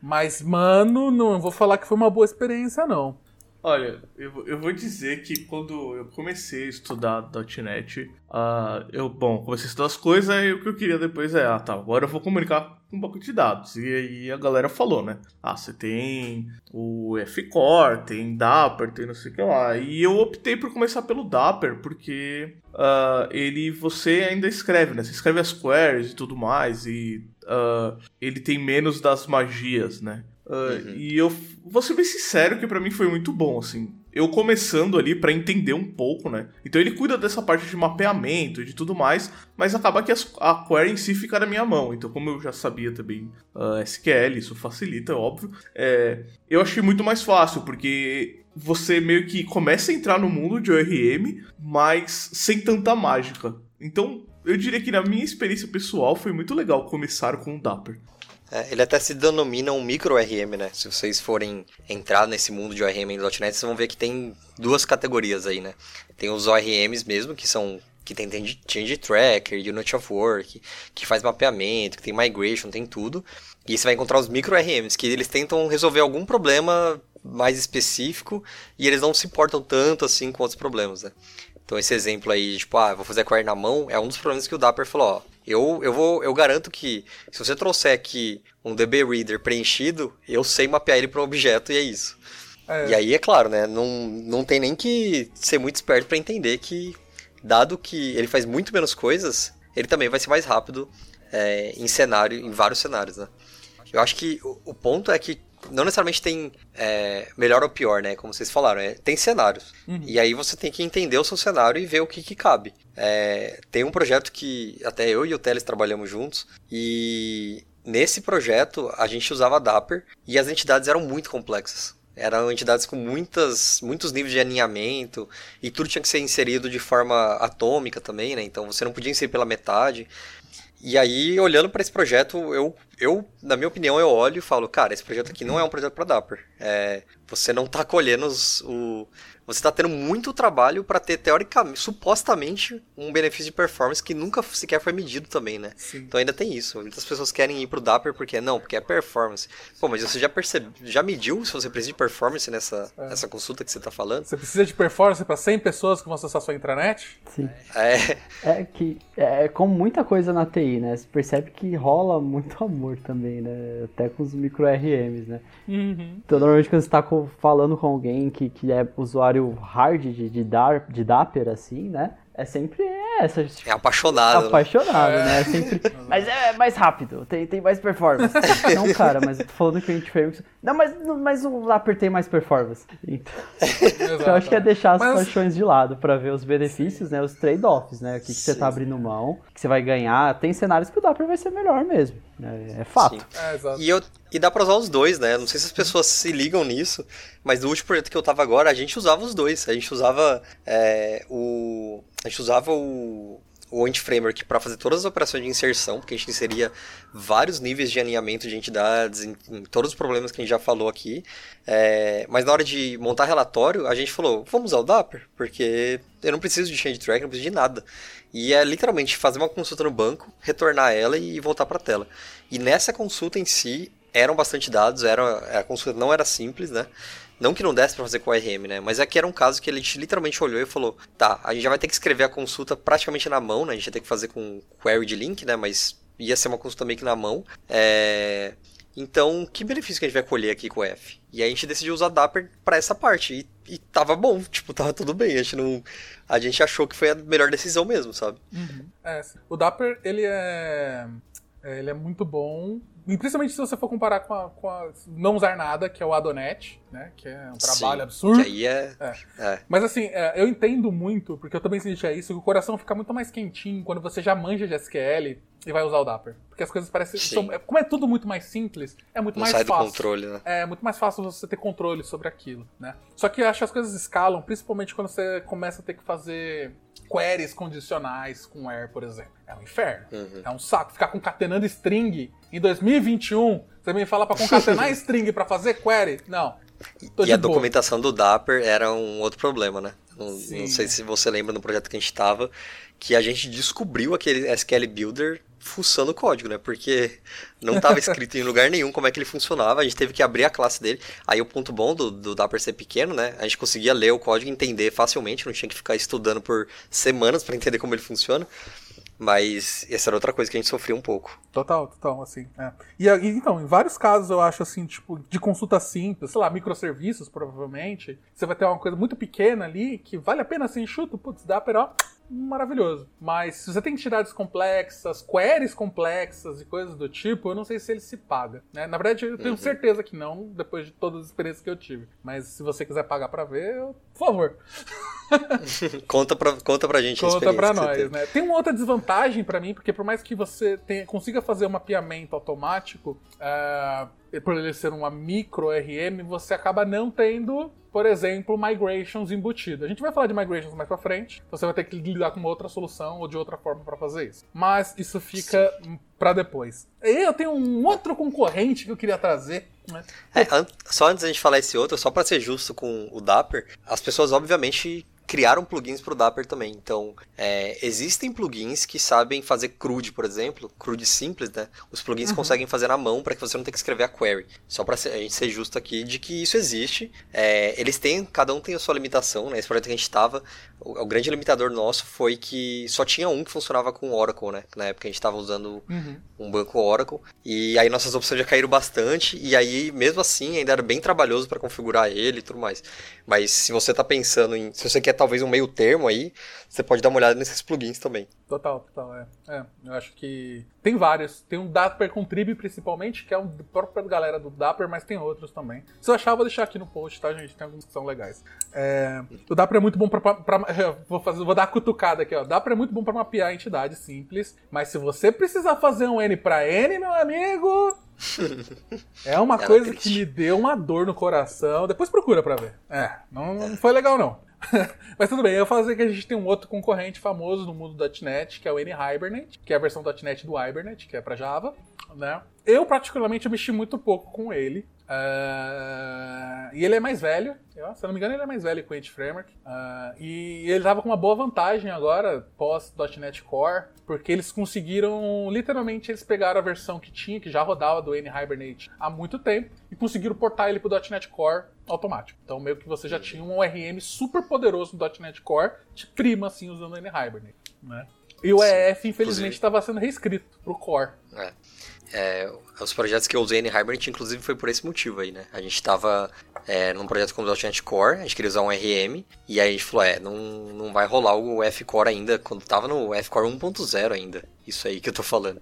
Mas, mano, não vou falar que foi uma boa experiência, não. Olha, eu, vou- eu vou dizer que quando eu comecei a estudar .NET, ah, eu, bom, comecei a estudar as coisas e o que eu queria depois é, ah, tá, agora eu vou comunicar com um banco de dados. E aí a galera falou, né? Ah, você tem o F-Core, tem Dapper, tem não sei o que lá. E eu optei por começar pelo Dapper, porque ah, ele, você ainda escreve, né? Você escreve as queries e tudo mais, e ah, ele tem menos das magias, né? Ah, Uhum. E eu vou ser bem sincero que pra mim foi muito bom, assim. Eu começando ali pra entender um pouco, né? Então ele cuida dessa parte de mapeamento e de tudo mais, mas acaba que as- a query em si fica na minha mão. Então, como eu já sabia também ah, SQL, isso facilita, é óbvio. É, eu achei muito mais fácil, porque você meio que começa a entrar no mundo de ORM, mas sem tanta mágica. Então, eu diria que na minha experiência pessoal foi muito legal começar com o Dapper. É, ele até se denomina um micro ORM, né? Se vocês forem entrar nesse mundo de ORM em .NET, vocês vão ver que tem duas categorias aí, né? Tem os ORMs mesmo, que são que tem change- tracker, unit of work, que faz mapeamento, que tem migration, tem tudo. E você vai encontrar os micro ORMs, que eles tentam resolver algum problema mais específico e eles não se importam tanto assim com outros problemas, né? Então esse exemplo aí, tipo, ah, vou fazer query na mão, é um dos problemas que o Dapper falou, ó, eu, eu, vou, eu garanto que se você trouxer aqui um DB Reader preenchido, eu sei mapear ele para um objeto e é isso. É. E aí, é claro, né, não, não tem nem que ser muito esperto para entender que, dado que ele faz muito menos coisas, ele também vai ser mais rápido é, em cenário, em vários cenários, né. Eu acho que o, o ponto é que não necessariamente tem é, melhor ou pior, né? Como vocês falaram, é, tem cenários. Uhum. E aí você tem que entender o seu cenário e ver o que, que cabe. É, tem um projeto que até eu e o Teles trabalhamos juntos e nesse projeto a gente usava Dapper e as entidades eram muito complexas. Eram entidades com muitas, muitos níveis de alinhamento e tudo tinha que ser inserido de forma atômica também, né? Então você não podia inserir pela metade. E aí, olhando para esse projeto, eu, eu, na minha opinião, eu olho e falo, cara, esse projeto aqui não é um projeto para Dapper. É, você não está colhendo os, o, você está tendo muito trabalho para ter, teoricamente, supostamente, um benefício de performance que nunca sequer foi medido também, né? Sim. Então ainda tem isso. Muitas pessoas querem ir pro Dapper porque não, porque é performance. Pô, mas você já percebe, já mediu se você precisa de performance nessa, é. nessa consulta que você está falando? Você precisa de performance para 100 pessoas que vão acessar sua intranet? Sim. É. É que, é como muita coisa na TI, né? Você percebe que rola muito amor também, né? Até com os micro RMs, né? Uhum. Então, normalmente quando você está falando com alguém que, que é usuário hard de, de, dar, de Dapper, assim, né? É sempre essa. É apaixonado. Né? Apaixonado, né? né? É sempre. Mas é mais rápido, tem, tem mais performance. não, cara, mas eu tô falando que a gente fez. Não, mas, mas o Dapper tem mais performance. Então, então eu acho que é deixar as mas... paixões de lado para ver os benefícios, né? Os trade-offs, né? O que, que você tá abrindo mão, o que você vai ganhar. Tem cenários que o Dapper vai ser melhor mesmo. É, é fato. É, e, eu, e dá pra usar os dois, né? Não sei se as pessoas se ligam nisso, mas no último projeto que eu tava agora, a gente usava os dois. A gente usava é, o. A gente usava o, o Ant Framework para fazer todas as operações de inserção, porque a gente inseria vários níveis de alinhamento de entidades, em, em todos os problemas que a gente já falou aqui. É, mas na hora de montar relatório, a gente falou, vamos usar o Dapper, porque eu não preciso de change track, não preciso de nada. E é literalmente fazer uma consulta no banco, retornar ela e voltar para a tela. E nessa consulta em si, eram bastante dados, era, a consulta não era simples, né? Não que não desse para fazer com o RM, né? Mas aqui era um caso que ele literalmente olhou e falou: tá, a gente já vai ter que escrever a consulta praticamente na mão, né? A gente ia ter que fazer com query de link, né? Mas ia ser uma consulta meio que na mão. É... Então, que benefício que a gente vai colher aqui com o F? E aí a gente decidiu usar Dapper para essa parte. E, e tava bom, tipo, tava tudo bem. A gente não a gente achou que foi a melhor decisão mesmo, sabe? Uhum. É, o Dapper, ele é, é, ele é muito bom, e principalmente se você for comparar com a, com a, não usar nada, que é o Adonet, né? Que é um trabalho Sim, absurdo. Que aí é, é. é. Mas assim, é, eu entendo muito, porque eu também sentia isso, que o coração fica muito mais quentinho quando você já manja de SQL e vai usar o Dapper. Porque as coisas parecem. São, como é tudo muito mais simples, é muito não mais sai fácil. Do controle, né? É muito mais fácil você ter controle sobre aquilo, né? Só que eu acho que as coisas escalam, principalmente quando você começa a ter que fazer queries condicionais com Air, por exemplo. É um inferno. Uhum. É um saco. Ficar concatenando string em 2021, você me fala para concatenar string para fazer query? Não. e a boa. documentação do Dapper era um outro problema, né? Não, não, sei se você lembra no projeto que a gente estava, que a gente descobriu aquele SQL Builder fuçando o código, né? Porque não estava escrito em lugar nenhum como é que ele funcionava, a gente teve que abrir a classe dele. Aí o ponto bom do, do Dapper ser pequeno, né? A gente conseguia ler o código e entender facilmente, não tinha que ficar estudando por semanas para entender como ele funciona. Mas essa era outra coisa que a gente sofria um pouco. Total, total, assim. É. E, então, em vários casos eu acho assim, tipo, de consulta simples, sei lá, microserviços, provavelmente, você vai ter uma coisa muito pequena ali que vale a pena ser enxuto, putz, dá ó, maravilhoso. Mas se você tem entidades complexas, queries complexas e coisas do tipo, eu não sei se ele se paga. Né? Na verdade, eu tenho uhum. certeza que não, depois de todas as experiências que eu tive. Mas se você quiser pagar para ver, eu, por favor. conta, pra, conta pra gente Conta pra nós, né? Tem uma outra desvantagem para mim, porque por mais que você tenha, consiga fazer um mapeamento automático, uh, por ele ser uma micro RM, você acaba não tendo por exemplo, migrations embutido. A gente vai falar de migrations mais pra frente, então você vai ter que lidar com uma outra solução ou de outra forma para fazer isso. Mas isso fica para depois. E eu tenho um outro concorrente que eu queria trazer. Né? É, só antes da gente falar esse outro, só para ser justo com o Dapper, as pessoas obviamente criaram plugins para o Dapper também. Então, é, existem plugins que sabem fazer CRUD, por exemplo, CRUD simples, né? Os plugins uhum. conseguem fazer na mão para que você não tenha que escrever a query. Só para a gente ser justo aqui de que isso existe. É, eles têm, cada um tem a sua limitação, né? Esse projeto que a gente estava, o, o, grande limitador nosso foi que só tinha um que funcionava com Oracle, né? Na época a gente estava usando uhum. um banco Oracle. E aí nossas opções já caíram bastante. E aí, mesmo assim, ainda era bem trabalhoso para configurar ele e tudo mais. Mas se você está pensando em. Se você quer talvez um meio termo aí, você pode dar uma olhada nesses plugins também. Total, total, é. é eu acho que tem vários. Tem um Dapper Contrib principalmente, que é um próprio galera do Dapper, mas tem outros também. Se eu achar, eu vou deixar aqui no post, tá, gente? Tem alguns que são legais. É, o Dapper é muito bom pra. pra vou, fazer, vou dar a cutucada aqui, ó. Dapper é muito bom pra mapear entidades simples, mas se você precisar fazer um N pra N, meu amigo. É uma Ela coisa que me deu uma dor no coração. Depois procura pra ver. É, não, não foi legal não. Mas tudo bem, eu fazer que a gente tem um outro concorrente famoso no mundo do .NET, que é o N-Hibernate, que é a versão .NET do Hibernate, que é para Java, né? Eu, particularmente, eu mexi muito pouco com ele. Uh, e ele é mais velho, eu, se eu não me engano, ele é mais velho que o Edge Framework. Uh, e ele estava com uma boa vantagem agora, pós.NET Core, porque eles conseguiram, literalmente, eles pegaram a versão que tinha, que já rodava do N-Hibernate há muito tempo, e conseguiram portar ele para o .NET Core automático. Então, meio que você já tinha um ORM super poderoso no .NET Core, de prima, assim, usando o N-Hibernate, né? E o EF, infelizmente, estava sendo reescrito para o Core. É. É, os projetos que eu usei em Hibernate, inclusive, foi por esse motivo aí, né? A gente estava é, num projeto com o .NET Core, a gente queria usar um RM, e aí a gente falou, é, não, não vai rolar o F-Core ainda, quando tava no F-Core 1.0 ainda, isso aí que eu tô falando.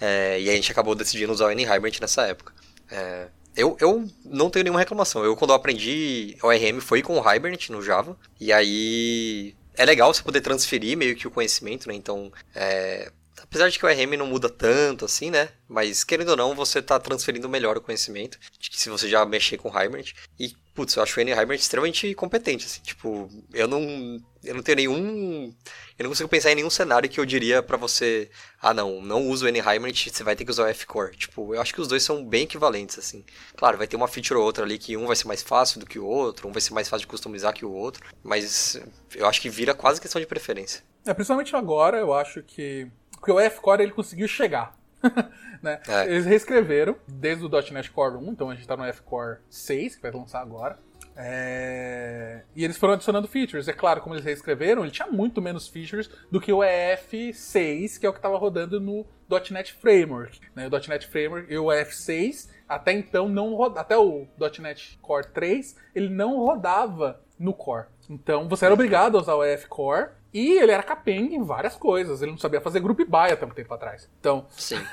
É, e a gente acabou decidindo usar o N-Hibernate nessa época. É, eu, eu não tenho nenhuma reclamação. Eu, quando eu aprendi ORM, foi com o Hibernate no Java. E aí. É legal você poder transferir meio que o conhecimento, né? Então, é, Apesar de que o RM não muda tanto assim, né? Mas querendo ou não, você tá transferindo melhor o conhecimento. Se você já mexer com Hibernate. E, putz, eu acho o N-Hibernate extremamente competente, assim. Tipo, eu não. Eu não tenho nenhum. Eu não consigo pensar em nenhum cenário que eu diria para você. Ah, não, não usa o N-Hibernate, você vai ter que usar o F-Core. Tipo, eu acho que os dois são bem equivalentes, assim. Claro, vai ter uma feature ou outra ali que um vai ser mais fácil do que o outro, um vai ser mais fácil de customizar que o outro. Mas eu acho que vira quase questão de preferência. É, principalmente agora, eu acho que porque o F-Core ele conseguiu chegar. né? é. Eles reescreveram desde o .NET Core 1, então a gente está no F-Core 6, que vai lançar agora. É... E eles foram adicionando features. É claro, como eles reescreveram, ele tinha muito menos features do que o EF6, que é o que estava rodando no .NET Framework. Né? O .NET Framework e o EF6, até então, não roda... até o .NET Core 3, ele não rodava no Core. Então você era obrigado a usar o EF Core e ele era capenga em várias coisas. Ele não sabia fazer group buy até um tempo atrás. Então,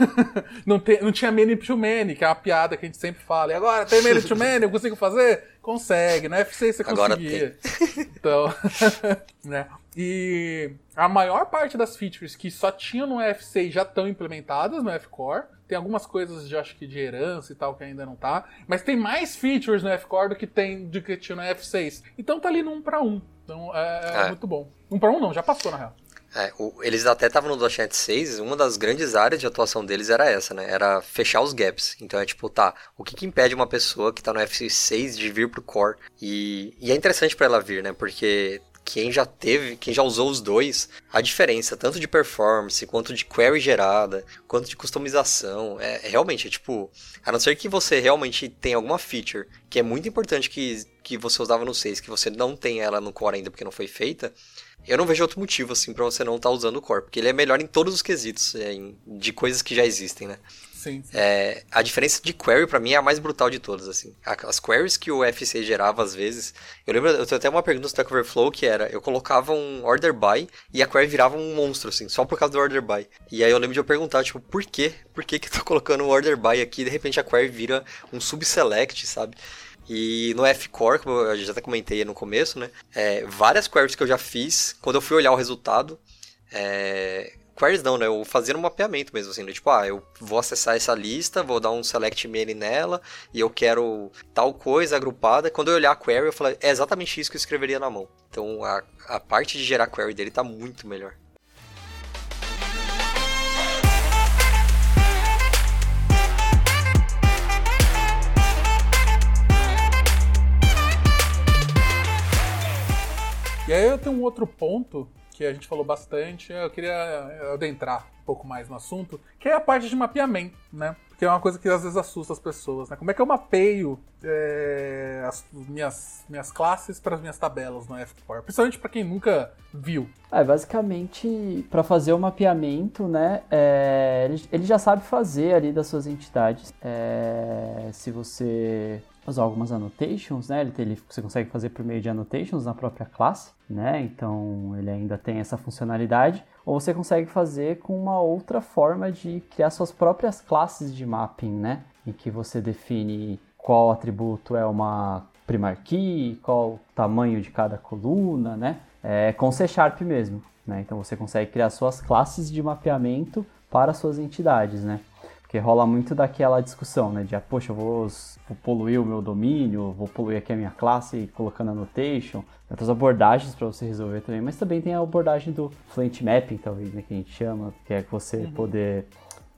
não, te, não tinha many to many, que é uma piada que a gente sempre fala. E agora tem many to many, eu consigo fazer? Consegue. Na F6 você agora conseguia. Tem. Então, né? E a maior parte das features que só tinham no F6 já estão implementadas no F-Core. Tem algumas coisas de acho que de herança e tal que ainda não tá, mas tem mais features no F-Core do que tem do que tinha no F6. Então tá ali no 1 para 1. Então é, é, é. muito bom. 1 para 1 não, já passou na real. É, o, eles até estavam no .NET 6, uma das grandes áreas de atuação deles era essa, né? Era fechar os gaps. Então é tipo, tá, o que, que impede uma pessoa que tá no F6 de vir pro core? E, e é interessante para ela vir, né? Porque quem já teve, quem já usou os dois, a diferença tanto de performance, quanto de query gerada, quanto de customização, é, é realmente é tipo, a não ser que você realmente tenha alguma feature que é muito importante que, que você usava no 6, que você não tem ela no core ainda porque não foi feita, eu não vejo outro motivo assim para você não estar tá usando o core, porque ele é melhor em todos os quesitos, é, em, de coisas que já existem, né? Sim. É, a diferença de query para mim é a mais brutal de todas, assim. As queries que o FC gerava às vezes, eu lembro, eu tenho até uma pergunta no Stack Overflow que era, eu colocava um order by e a query virava um monstro, assim, só por causa do order by. E aí eu lembro de eu perguntar, tipo, por quê? Por que que eu tô colocando um order by aqui e de repente a query vira um subselect, sabe? E no F-Core, como eu já até comentei no começo, né? É, várias queries que eu já fiz, quando eu fui olhar o resultado, é, queries não, né? Eu fazia um mapeamento mesmo, assim, né? tipo, ah, eu vou acessar essa lista, vou dar um select many nela, e eu quero tal coisa agrupada. Quando eu olhar a query, eu falei, é exatamente isso que eu escreveria na mão. Então, a, a parte de gerar query dele tá muito melhor. E aí eu tenho um outro ponto que a gente falou bastante, eu queria adentrar um pouco mais no assunto, que é a parte de mapeamento, né? Porque é uma coisa que às vezes assusta as pessoas, né? Como é que eu mapeio é, as minhas, minhas classes para as minhas tabelas no F-Core? Principalmente para quem nunca viu. É, basicamente, para fazer o mapeamento, né, é, ele, ele, já sabe fazer ali das suas entidades. É, se você usar algumas annotations, né? Ele, ele, você consegue fazer por meio de annotations na própria classe, né? Então ele ainda tem essa funcionalidade. Ou você consegue fazer com uma outra forma de criar suas próprias classes de mapping, né? Em que você define qual atributo é uma primar key, qual o tamanho de cada coluna, né? É com C Sharp mesmo, né? Então você consegue criar suas classes de mapeamento para suas entidades, né? Porque rola muito daquela discussão, né? De, ah, poxa, eu vou, vou, poluir o meu domínio, vou poluir aqui a minha classe colocando annotation. Tem outras abordagens para você resolver também, mas também tem a abordagem do Fluent Mapping, talvez, né? Que a gente chama, que é você uhum. poder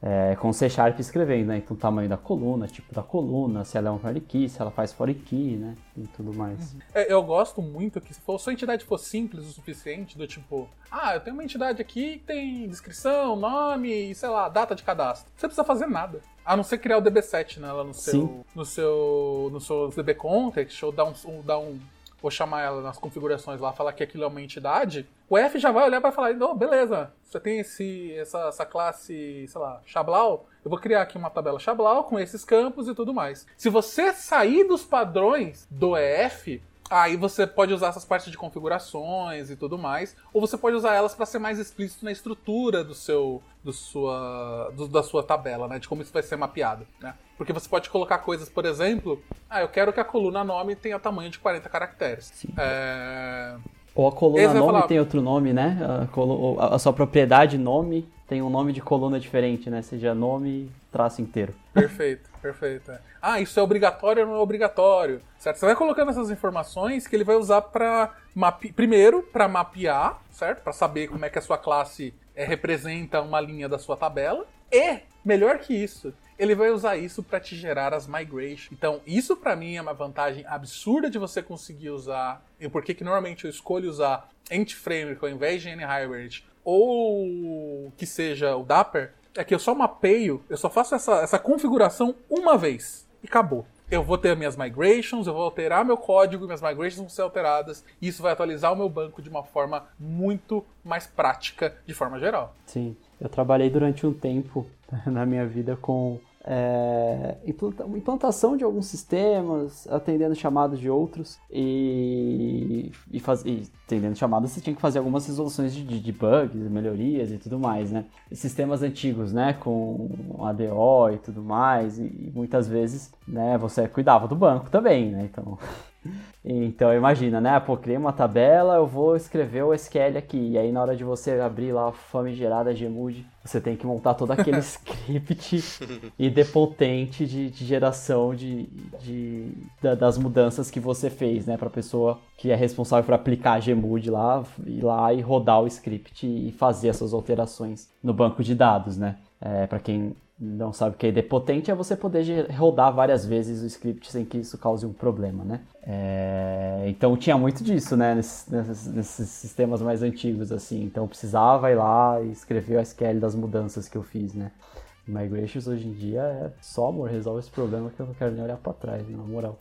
é, com C Sharp escrevendo, né? Então, o tamanho da coluna, tipo da coluna, se ela é um curly key, se ela faz for key, né? E tudo mais. Uhum. É, eu gosto muito que se for, sua entidade for simples o suficiente, do tipo, ah, eu tenho uma entidade aqui que tem descrição, nome e, sei lá, data de cadastro. Você precisa fazer nada. A não ser criar o DB7 né, lá no seu, no seu, no seu DB Context, ou dar um, dar um vou chamar ela nas configurações lá, falar que aquilo é uma entidade, o F já vai olhar para falar, não, beleza, você tem esse, essa, essa classe, sei lá, Chablau, eu vou criar aqui uma tabela Chablau com esses campos e tudo mais. Se você sair dos padrões do EF, Aí você pode usar essas partes de configurações e tudo mais, ou você pode usar elas para ser mais explícito na estrutura do seu, do sua, do, da sua tabela, né? De como isso vai ser mapeado, né? Porque você pode colocar coisas, por exemplo, ah, eu quero que a coluna nome tenha tamanho de 40 caracteres. Sim. É... Ou a coluna nome falar... tem outro nome, né? A, colo... a sua propriedade nome tem um nome de coluna diferente, né? Seja nome, traço inteiro. Perfeito, perfeito. Ah, isso é obrigatório ou não é obrigatório? Certo? Você vai colocando essas informações que ele vai usar para primeiro para mapear, certo? Para saber como é que a sua classe é, representa uma linha da sua tabela. E, melhor que isso, ele vai usar isso para te gerar as migrations. Então, isso para mim é uma vantagem absurda de você conseguir usar. E por que normalmente eu escolho usar Framework ao invés de NHybrid ou que seja o Dapper, é que eu só mapeio, eu só faço essa, essa configuração uma vez e acabou. Eu vou ter minhas migrations, eu vou alterar meu código, minhas migrations vão ser alteradas, e isso vai atualizar o meu banco de uma forma muito mais prática, de forma geral. Sim, eu trabalhei durante um tempo na minha vida com é, implantação de alguns sistemas, atendendo chamadas de outros e, e, faz, e atendendo chamadas você tinha que fazer algumas resoluções de, de, bugs, melhorias e tudo mais, né? Sistemas antigos, né, com ADO e tudo mais e, e muitas vezes, né, você cuidava do banco também, né? Então então imagina, né? Pô, criei uma tabela, eu vou escrever o SQL aqui. E aí na hora de você abrir lá a famigerada Gmood, você tem que montar todo aquele script idempotente de, de geração de, de, das mudanças que você fez, né? Pra pessoa que é responsável por aplicar a Gmood lá, ir lá e rodar o script e fazer essas alterações no banco de dados, né? É, para quem não sabe o que é idempotente, é você poder rodar várias vezes o script sem que isso cause um problema, né? É, então tinha muito disso, né? Nesses, nesses, sistemas mais antigos, assim. Então eu precisava ir lá e escrever o SQL das mudanças que eu fiz, né? Migrations hoje em dia é só amor, resolve esse problema que eu não quero nem olhar pra trás, na moral.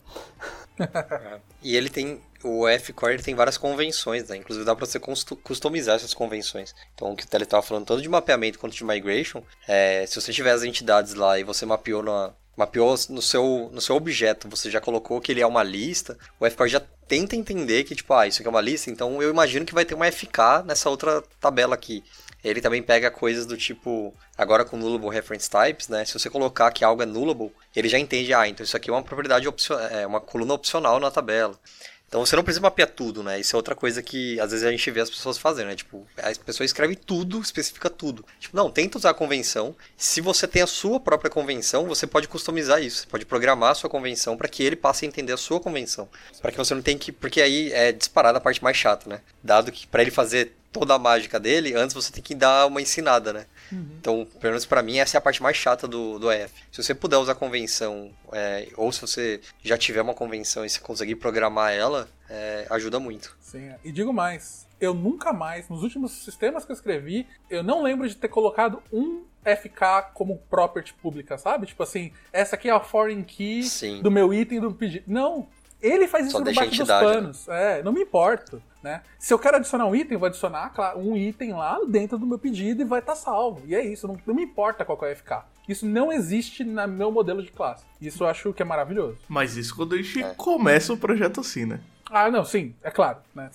e ele tem. O F-Core tem várias convenções, né? Inclusive dá pra você customizar essas convenções. Então, o que o Tele estava falando, tanto de mapeamento quanto de migration, é, se você tiver as entidades lá e você mapeou na, mapeou no seu, no seu objeto, você já colocou que ele é uma lista, o FK já tenta entender que, tipo, ah, isso aqui é uma lista, então eu imagino que vai ter uma FK nessa outra tabela aqui. Ele também pega coisas do tipo, agora com nullable reference types, né? Se você colocar que algo é nullable, ele já entende, ah, então isso aqui é uma propriedade opcional, é uma coluna opcional na tabela. Então você não precisa mapear tudo, né? Isso é outra coisa que às vezes a gente vê as pessoas fazendo, né? Tipo, a pessoa escreve tudo, especifica tudo. Tipo, não, tenta usar a convenção. Se você tem a sua própria convenção, você pode customizar isso. Você pode programar a sua convenção para que ele passe a entender a sua convenção. Para que você não tenha que. Porque aí é disparada a parte mais chata, né? Dado que para ele fazer toda a mágica dele, antes você tem que dar uma ensinada, né? Uhum. Então, pelo menos pra mim, essa é a parte mais chata do, do EF. Se você puder usar convenção, é, ou se você já tiver uma convenção e você conseguir programar ela, é, ajuda muito. Sim, e digo mais, eu nunca mais, nos últimos sistemas que eu escrevi, eu não lembro de ter colocado um FK como property pública, sabe? Tipo assim, essa aqui é a foreign key Sim. do meu item do pedido. Não, ele faz isso Só no baixo dos né? panos. Né? É, não me importo. Né? Se eu quero adicionar um item, eu vou adicionar um item lá dentro do meu pedido e vai estar tá salvo. E é isso, não, não me importa qual é o FK. Isso não existe no meu modelo de classe. Isso eu acho que é maravilhoso. Mas isso quando a gente é. começa o projeto assim, né? Ah, não, sim, é claro. Né?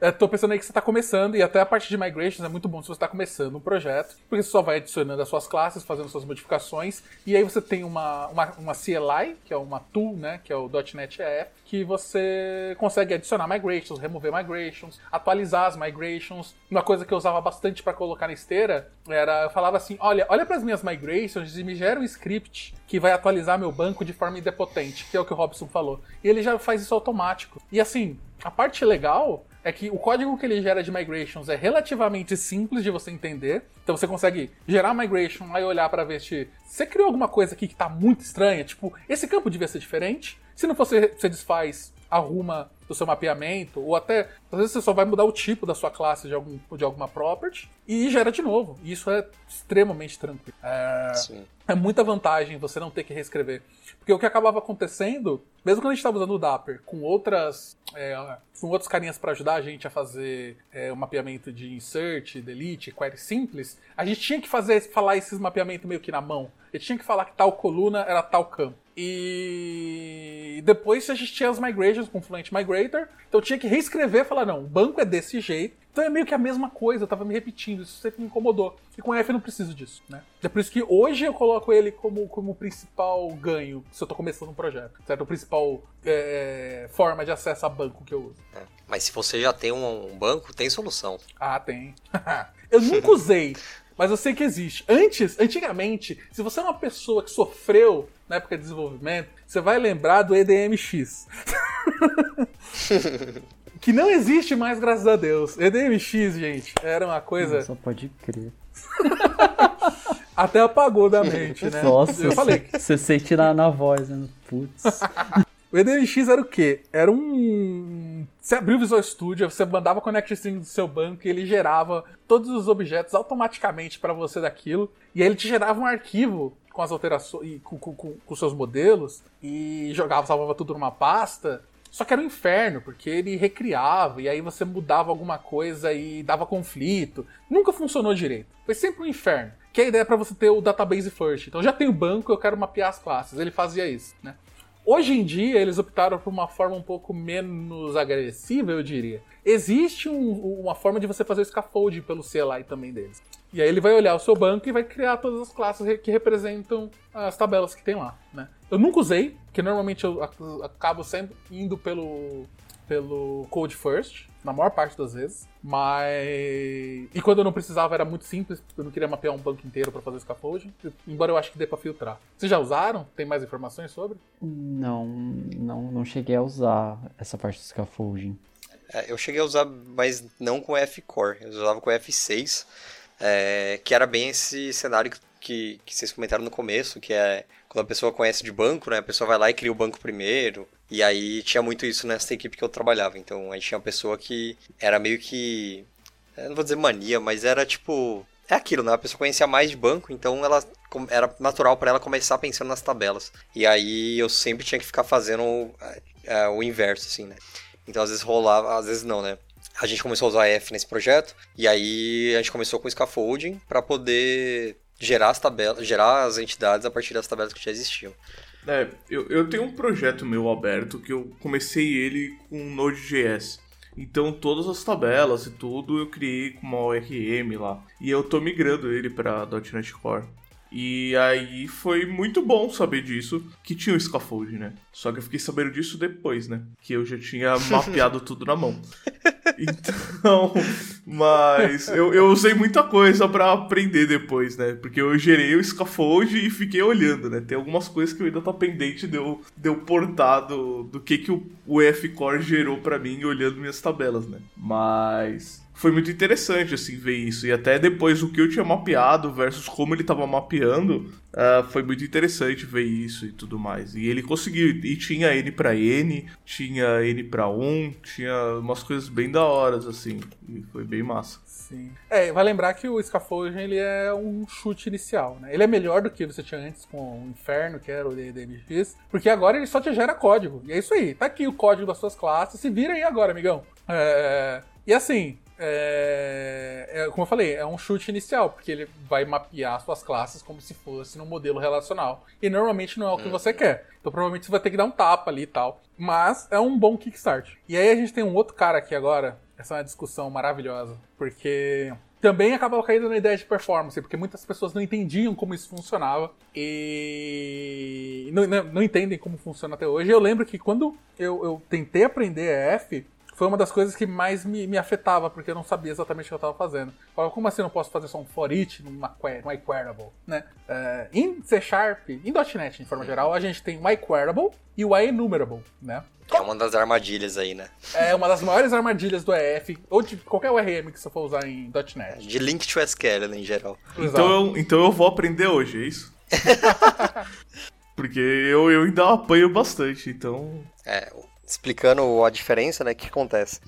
Eu tô pensando aí que você está começando, e até a parte de migrations é muito bom se você está começando um projeto, porque você só vai adicionando as suas classes, fazendo suas modificações, e aí você tem uma, uma, uma CLI, que é uma tool, né, que é o .NET EF, que você consegue adicionar migrations, remover migrations, atualizar as migrations. Uma coisa que eu usava bastante para colocar na esteira era, eu falava assim, olha, olha para as minhas migrations e me gera um script que vai atualizar meu banco de forma indepotente, que é o que o Robson falou. E ele já faz isso automático. E assim, a parte legal é que o código que ele gera de migrations é relativamente simples de você entender. Então você consegue gerar migration e olhar para ver se você criou alguma coisa aqui que está muito estranha, tipo, esse campo devia ser diferente. Se não fosse, você desfaz, arruma do seu mapeamento, ou até, às vezes você só vai mudar o tipo da sua classe de, algum, de alguma property e gera de novo. E isso é extremamente tranquilo. É, é muita vantagem você não ter que reescrever. Porque o que acabava acontecendo, mesmo quando a gente estava usando o Dapper com outras. É, com outros carinhas para ajudar a gente a fazer é, o mapeamento de insert, delete, query simples, a gente tinha que fazer falar esses mapeamentos meio que na mão. A gente tinha que falar que tal coluna era tal campo. E depois a gente tinha as migrations com Fluent Migrator, então eu tinha que reescrever e falar, não, o banco é desse jeito, então é meio que a mesma coisa, eu tava me repetindo, isso sempre me incomodou. E com F eu não preciso disso, né? É por isso que hoje eu coloco ele como, como principal ganho se eu tô começando um projeto, certo? O principal é, forma de acesso a banco que eu uso. É. Mas se você já tem um, um banco, tem solução. Ah, tem. eu nunca usei, mas eu sei que existe. Antes, antigamente, se você é uma pessoa que sofreu na época de desenvolvimento, você vai lembrar do EDMX. que não existe mais, graças a Deus. EDMX, gente, era uma coisa. Só pode crer. Até apagou da mente, né? Nossa, eu falei. Você sente na, na voz, né? Putz. O EDMX era o quê? Era um. Você abriu o Visual Studio, você mandava Connect String do seu banco e ele gerava todos os objetos automaticamente para você daquilo. E aí ele te gerava um arquivo com as alterações, com, com, com, com seus modelos e jogava, salvava tudo numa pasta. Só que era um inferno, porque ele recriava, e aí você mudava alguma coisa e dava conflito. Nunca funcionou direito. Foi sempre um inferno. Que a ideia é para você ter o database first. Então já tem o banco, eu quero mapear as classes. Ele fazia isso, né? Hoje em dia, eles optaram por uma forma um pouco menos agressiva, eu diria. Existe um, uma forma de você fazer o scaffolding pelo CLI também deles. E aí ele vai olhar o seu banco e vai criar todas as classes que representam as tabelas que tem lá, né? Eu nunca usei, porque normalmente eu acabo sempre indo pelo, pelo Code First, na maior parte das vezes. Mas. E quando eu não precisava era muito simples, porque eu não queria mapear um banco inteiro para fazer scaffolding. Embora eu acho que dê pra filtrar. Vocês já usaram? Tem mais informações sobre? Não, não, não cheguei a usar essa parte do scaffolding. É, eu cheguei a usar, mas não com F-Core. Eu usava com F6 é, que era bem esse cenário que, que vocês comentaram no começo, que é quando a pessoa conhece de banco, né? A pessoa vai lá e cria o banco primeiro. E aí tinha muito isso nessa equipe que eu trabalhava. Então aí tinha uma pessoa que era meio que. Não vou dizer mania, mas era tipo. É aquilo, né? A pessoa conhecia mais de banco, então ela era natural para ela começar pensando nas tabelas. E aí eu sempre tinha que ficar fazendo é, o inverso, assim, né? Então às vezes rolava, às vezes não, né? a gente começou a usar F nesse projeto e aí a gente começou com scaffolding para poder gerar as tabelas, gerar as entidades a partir das tabelas que já existiam. É, eu, eu tenho um projeto meu aberto que eu comecei ele com Node.js. Então todas as tabelas e tudo eu criei com uma ORM lá. E eu tô migrando ele para .NET Core. E aí foi muito bom saber disso, que tinha o scaffold, né? Só que eu fiquei sabendo disso depois, né? Que eu já tinha mapeado tudo na mão. Então, Mas eu, eu usei muita coisa para aprender depois, né? Porque eu gerei o scaffold e fiquei olhando, né? Tem algumas coisas que eu ainda tô pendente de eu, de eu portar do, do que, que o, o F-Core gerou para mim olhando minhas tabelas, né? Mas foi muito interessante, assim, ver isso. E até depois o que eu tinha mapeado versus como ele estava mapeando, uh, foi muito interessante ver isso e tudo mais. E ele conseguiu. E tinha N para N, tinha N para 1, tinha umas coisas bem da horas, assim. E foi bem massa. Sim. É, vai lembrar que o Scaffolding ele é um chute inicial, né? Ele é melhor do que você tinha antes com o Inferno, que era o DMX, porque agora ele só te gera código. E é isso aí. Tá aqui o código das suas classes, se vira aí agora, amigão. É... E assim, é, é, como eu falei, é um chute inicial, porque ele vai mapear suas classes como se fosse num modelo relacional. E normalmente não é o que você quer. Então provavelmente você vai ter que dar um tapa ali e tal. Mas é um bom kickstart. E aí a gente tem um outro cara aqui agora. Essa é uma discussão maravilhosa. Porque também acaba caindo na ideia de performance, porque muitas pessoas não entendiam como isso funcionava e não, não, não entendem como funciona até hoje. Eu lembro que quando eu, eu tentei aprender EF, foi uma das coisas que mais me, me afetava, porque eu não sabia exatamente o que eu estava fazendo. Eu falava, como assim eu não posso fazer só um for each numa numa iQueryable, né? Uh, em C Sharp, em .NET de forma geral, a gente tem o iQueryable e o iEnumerable, né? É uma das armadilhas aí, né? É uma das maiores armadilhas do EF, ou de qualquer URM que você for usar em .NET. De link to SQL, em geral. Então eu, então eu vou aprender hoje, é isso? Porque eu, eu ainda apanho bastante, então... É, explicando a diferença, né, o que acontece?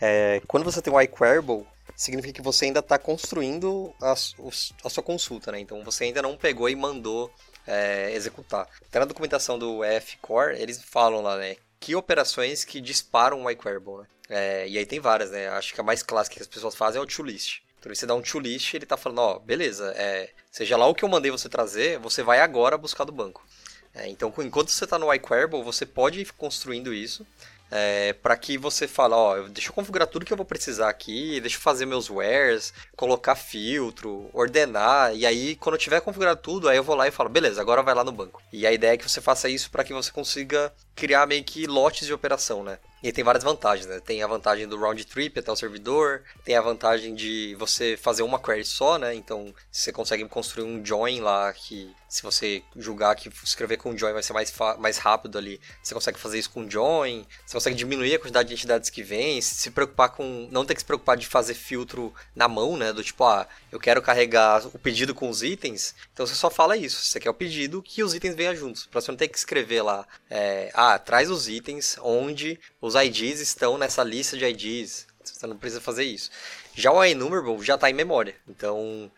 É, quando você tem o iQueryable, significa que você ainda está construindo a, a, sua consulta, né? Então você ainda não pegou e mandou é, executar. Até na documentação do F-Core, eles falam lá, né? Que operações que disparam o iQueryable, né? É, e aí tem várias, né? Acho que a mais clássica que as pessoas fazem é o to-list. Então você dá um to-list ele está falando, ó, beleza, é, seja lá o que eu mandei você trazer, você vai agora buscar do banco. É, então, enquanto você está no iQueryable, você pode ir construindo isso é, para que você fale, ó, deixa eu configurar tudo que eu vou precisar aqui, deixa eu fazer meus wares, colocar filtro, ordenar, e aí quando eu tiver configurado tudo, aí eu vou lá e falo, beleza, agora vai lá no banco. E a ideia é que você faça isso para que você consiga criar meio que lotes de operação, né? E tem várias vantagens, né? Tem a vantagem do round trip até o servidor, tem a vantagem de você fazer uma query só, né? Então você consegue construir um join lá que se você julgar que escrever com join vai ser mais, mais rápido ali, você consegue fazer isso com join, você consegue diminuir a quantidade de entidades que vem, se preocupar com. não ter que se preocupar de fazer filtro na mão, né? Do tipo, ah, eu quero carregar o pedido com os itens, então você só fala isso. Você quer o pedido que os itens venham juntos, pra você não ter que escrever lá, é, traz os itens onde os IDs estão nessa lista de IDs. Você não precisa fazer isso. Já o enumerable já está em memória. Então,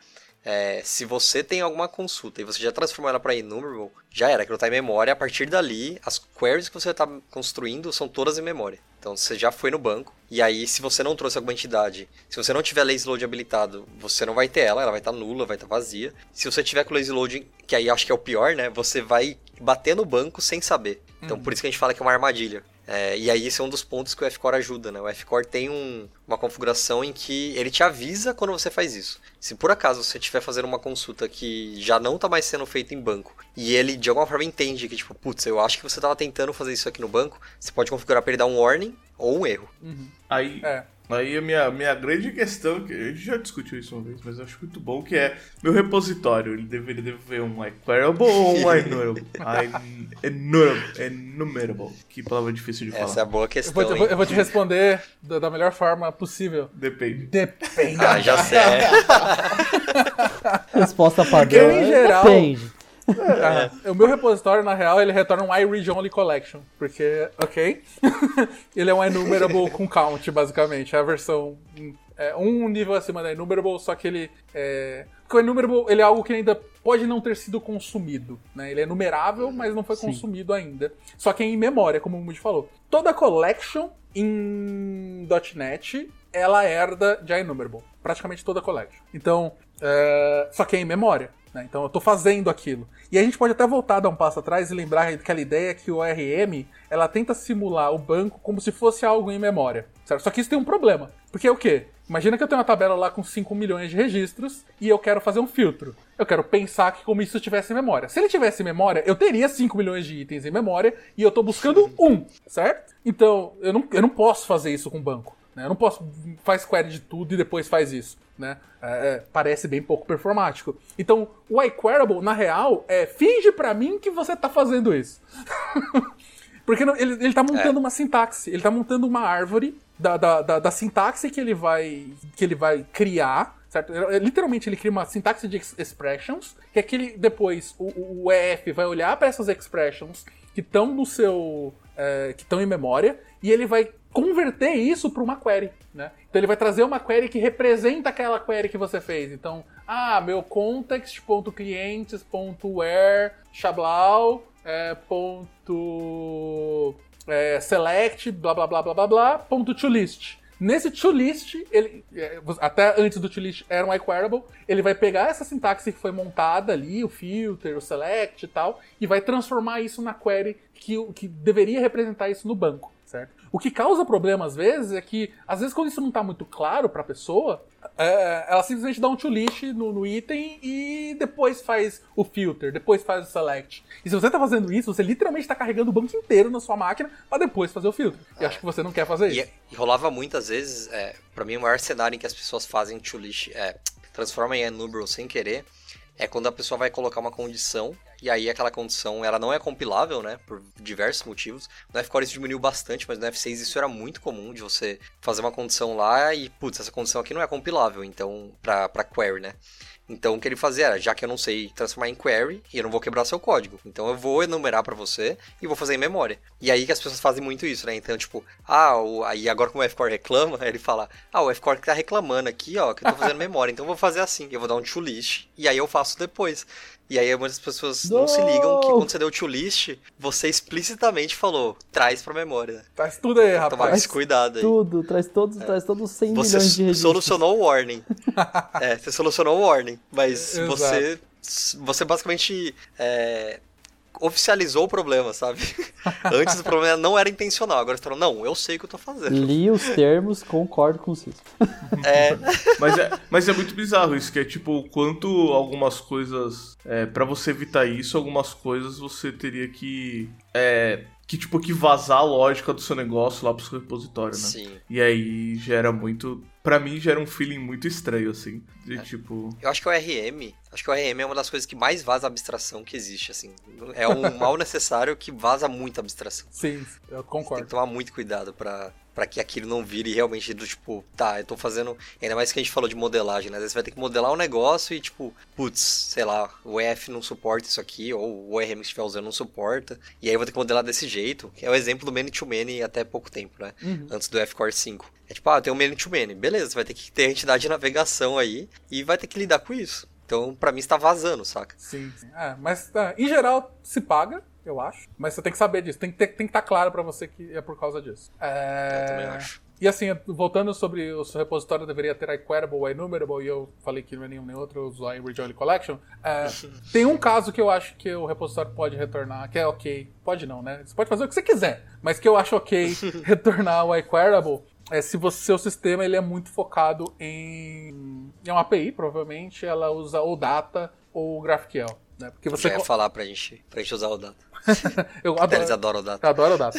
é, se você tem alguma consulta e você já transformou ela para enumerable, já era, aquilo está em memória. A partir dali, as queries que você está construindo são todas em memória. Então você já foi no banco, e aí se você não trouxe alguma entidade, se você não tiver lazy load habilitado, você não vai ter ela, ela vai estar tá nula, vai estar tá vazia. Se você tiver com lazy load, que aí acho que é o pior, né? Você vai bater no banco sem saber. Então uhum. por isso que a gente fala que é uma armadilha. É, e aí esse é um dos pontos que o F-Core ajuda, né? O F-Core tem um, uma configuração em que ele te avisa quando você faz isso. Se por acaso você estiver fazendo uma consulta que já não está mais sendo feita em banco, e ele de alguma forma entende que, tipo, putz, eu acho que você estava tentando fazer isso aqui no banco, você pode configurar para ele dar um warning ou um erro. Uhum. Aí, é. Aí a minha, minha grande questão, que a gente já discutiu isso uma vez, mas eu acho muito bom, que é meu repositório, ele deveria ter um iQueryable ou um iNumerable? Enumerable. Que palavra difícil de falar. Essa é a boa questão. Eu vou, eu vou te responder da, da, melhor forma possível. Depende. Depende. Ah, já sei. Resposta padrão. Porque, em geral, Depende. É. O meu repositório, na real, ele retorna um iRead Only Collection. Porque, ok. ele é um enumerable com count, basicamente. É a versão. É um nível acima da enumerable, só que ele. É... Porque o enumerable ele é algo que ainda pode não ter sido consumido. Né? Ele é numerável, mas não foi Sim. consumido ainda. Só que é em memória, como o Moody falou. Toda collection em .NET ela herda de enumerable. Praticamente toda collection. Então, é... só que é em memória. Né? Então eu estou fazendo aquilo. E a gente pode até voltar a dar um passo atrás e lembrar aquela ideia que o ORM ela tenta simular o banco como se fosse algo em memória. Certo? Só que isso tem um problema. Porque é o quê? Imagina que eu tenho uma tabela lá com 5 milhões de registros e eu quero fazer um filtro. Eu quero pensar que como isso tivesse em memória. Se ele tivesse em memória, eu teria 5 milhões de itens em memória e eu estou buscando um, certo? Então, eu não, eu não posso fazer isso com o banco. Né? Eu não posso faz query de tudo e depois faz isso. Né? É, é, parece bem pouco performático. Então, o iQueryable, na real, é finge para mim que você tá fazendo isso. Porque ele, ele tá montando é. uma sintaxe, ele tá montando uma árvore da, da, da, da, sintaxe que ele vai, que ele vai criar, certo? Literalmente ele cria uma sintaxe de expressions, que é que ele, depois o, o EF vai olhar para essas expressions que estão no seu. É, que estão em memória, e ele vai converter isso para uma query, né? Então ele vai trazer uma query que representa aquela query que você fez. Então, ah, meu context.clientes.where shablau é, ponto é, select blá blá blá blá blá blá ponto to list. Nesse toList, ele, é, até antes do toList era um iQueryable, ele vai pegar essa sintaxe que foi montada ali, o filter, o select e tal, e vai transformar isso na query que, que deveria representar isso no banco certo? O que causa problema às vezes é que, às vezes, quando isso não está muito claro para a pessoa, é, ela simplesmente dá um to list no, no, item e depois faz o filter, depois faz o select. E se você está fazendo isso, você literalmente está carregando o banco inteiro na sua máquina para depois fazer o filter. E acho que você não quer fazer e, isso. E rolava muitas vezes, é, para mim, o maior cenário em que as pessoas fazem to list, é, transformam em enumerable sem querer, é quando a pessoa vai colocar uma condição e aí aquela condição ela não é compilável, né, por diversos motivos. No F-Core isso diminuiu bastante, mas no F6 isso era muito comum de você fazer uma condição lá e putz, essa condição aqui não é compilável, então para para query, né? Então o que ele fazia era, já que eu não sei transformar em query, eu não vou quebrar seu código. Então eu vou enumerar para você e vou fazer em memória. E aí que as pessoas fazem muito isso, né? Então, tipo, ah, o, aí agora como o Fcore reclama, ele fala, ah, o Fcore tá reclamando aqui, ó, que eu tô fazendo memória, então eu vou fazer assim, eu vou dar um to list, e aí eu faço depois. E aí muitas pessoas não, não se ligam que quando você deu o to list, você explicitamente falou, traz pra memória. Traz tudo aí, rapaz. Tomar esse cuidado aí. Tudo, traz todos, é. traz todos os 100 você milhões de registros. solucionou o warning. é, você solucionou o warning, mas você você basicamente é, oficializou o problema, sabe? Antes o problema não era intencional, agora você falou, não, eu sei o que eu tô fazendo. Li os termos, concordo com isso. É. mas, é, mas é muito bizarro isso, que é tipo, quanto algumas coisas. É, para você evitar isso, algumas coisas você teria que. É, que tipo que vazar a lógica do seu negócio lá pro seu repositório, né? Sim. E aí gera muito, para mim gera um feeling muito estranho assim, de é. tipo. Eu acho que o RM, acho que o RM é uma das coisas que mais vaza abstração que existe assim. É um mal necessário que vaza muita abstração. Sim, eu concordo. Você tem que tomar muito cuidado para para que aquilo não vire realmente do tipo, tá, eu tô fazendo. Ainda mais que a gente falou de modelagem, né? Às vezes você vai ter que modelar um negócio e, tipo, putz, sei lá, o EF não suporta isso aqui, ou o ORM que estiver usando não suporta. E aí eu vou ter que modelar desse jeito. É o exemplo do Many-to-Many até pouco tempo, né? Uhum. Antes do F-Core 5. É tipo, ah, tem um Many-to-Many. Beleza, você vai ter que ter a entidade de navegação aí e vai ter que lidar com isso. Então, para mim, está vazando, saca? Sim, sim. É, mas tá, em geral se paga eu acho. Mas você tem que saber disso. Tem que, ter, tem que estar claro para você que é por causa disso. É... Eu também acho. E assim, voltando sobre o seu repositório deveria ter iQueryable ou enumerable, e eu falei que não é nenhum nem outro, eu uso a Rejoin Collection. É, tem um caso que eu acho que o repositório pode retornar, que é ok. Pode não, né? Você pode fazer o que você quiser, mas que eu acho ok retornar o iQueryable é se o seu sistema ele é muito focado em, em uma API, provavelmente ela usa o Data ou o GraphQL. Né? Porque você eu ia falar pra gente, pra gente usar o Data. eu adoro, Eles adoram o Data. Eu adoro o Data.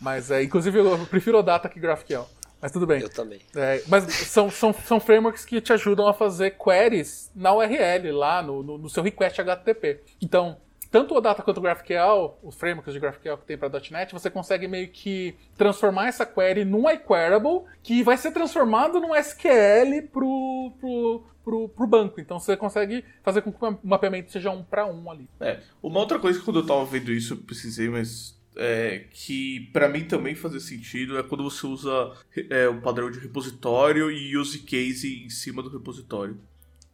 Mas, é, inclusive, eu prefiro o Data que GraphQL. Mas tudo bem. Eu também. É, mas são, são, são frameworks que te ajudam a fazer queries na URL, lá no, no, no seu request HTTP. Então, tanto o Data quanto o GraphQL, os frameworks de GraphQL que tem para .NET, você consegue meio que transformar essa query num iQueryable, que vai ser transformado num SQL pro, pro, pro, pro banco. Então você consegue fazer com que o mapeamento seja um para um ali. É, uma outra coisa que quando eu tava vendo isso eu precisei, mas é, que para mim também fazia sentido é quando você usa é, o padrão de repositório e use case em cima do repositório.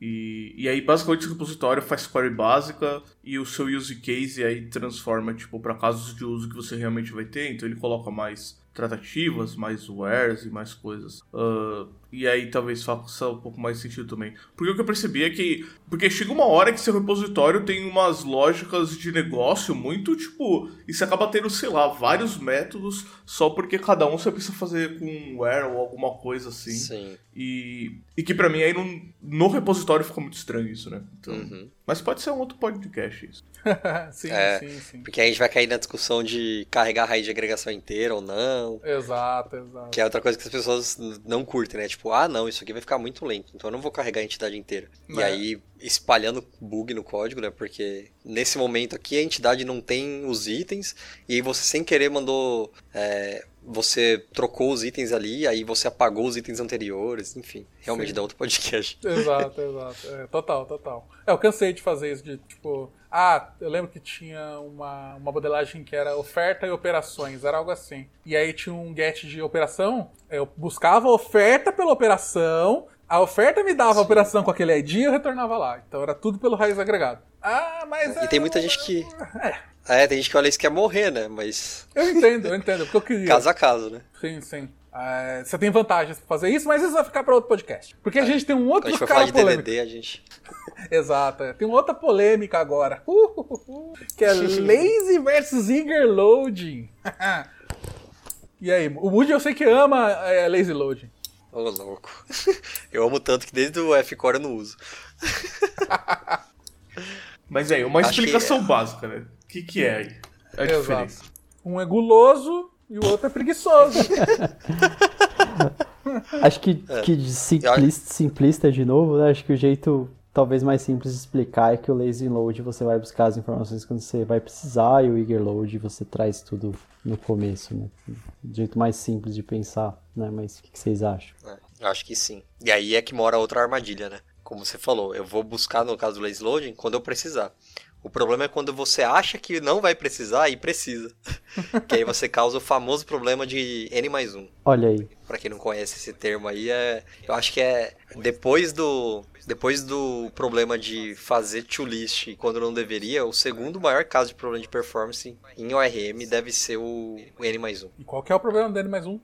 E, e aí, basicamente, o repositório faz query básica e o seu use case aí transforma, tipo, para casos de uso que você realmente vai ter. Então, ele coloca mais tratativas, mais wares e mais coisas. Uh, e aí talvez faça um pouco mais sentido também. Porque o que eu percebi é que. Porque chega uma hora que seu repositório tem umas lógicas de negócio muito, tipo. E você acaba tendo, sei lá, vários métodos só porque cada um você precisa fazer com um where ou alguma coisa assim. Sim. E, e que para mim aí no, no repositório fica muito estranho isso, né? Então, uhum. Mas pode ser um outro podcast isso. sim, é, sim, sim. Porque aí a gente vai cair na discussão de carregar a raiz de agregação inteira ou não não. Exato, exato. Que é outra coisa que as pessoas não curtem, né? Tipo, ah, não, isso aqui vai ficar muito lento, então eu não vou carregar a entidade inteira. E É. aí, espalhando bug no código, né? Porque nesse momento aqui a entidade não tem os itens, e aí você sem querer mandou. é, você trocou os itens ali, aí você apagou os itens anteriores, enfim. Realmente Sim. dá outro podcast. Exato, exato. É, total, total. É, eu cansei de fazer isso, de tipo. Ah, eu lembro que tinha uma, uma modelagem que era oferta e operações, era algo assim. E aí tinha um get de operação, eu buscava oferta pela operação, a oferta me dava a operação com aquele ID e eu retornava lá. Então era tudo pelo raiz agregado. Ah, mas. E tem muita é- gente que. É, É, tem gente que olha isso e quer morrer, né? Mas eu entendo, eu entendo, porque eu queria. caso a caso, né? Sim, sim. É, você tem vantagens pra fazer isso, mas isso vai ficar pra outro podcast. Porque a gente tem um outro a gente cara falar de polêmico. DDD, a gente. Exato. é. Tem uma outra polêmica agora. Uh, uh, uh, uh, que é Lazy versus Eager Loading. e aí, o Woody eu sei que ama é, Lazy Loading. Ô, louco. Eu amo tanto que desde o F-Core eu não uso. Mas aí, uma Acho que explicação é. básica, né? O que, que é aí? A Exato. diferença. Um é guloso e o outro é preguiçoso. Acho que, É. que simplista, simplista de novo, né? Acho que o jeito talvez mais simples de explicar é que o lazy load você vai buscar as informações quando você vai precisar e o eager load você traz tudo no começo, né? Do jeito mais simples de pensar, né? Mas o que vocês acham? É, acho que sim. E aí é que mora outra armadilha, né? Como você falou, eu vou buscar no caso do lazy loading quando eu precisar. O problema é quando você acha que não vai precisar e precisa. que aí você causa o famoso problema de N mais 1. Olha aí. Pra quem não conhece esse termo aí, é, eu acho que é depois do depois do problema de fazer to list quando não deveria, o segundo maior caso de problema de performance em ORM deve ser o, o N mais 1. e qual que é o problema dele mais um?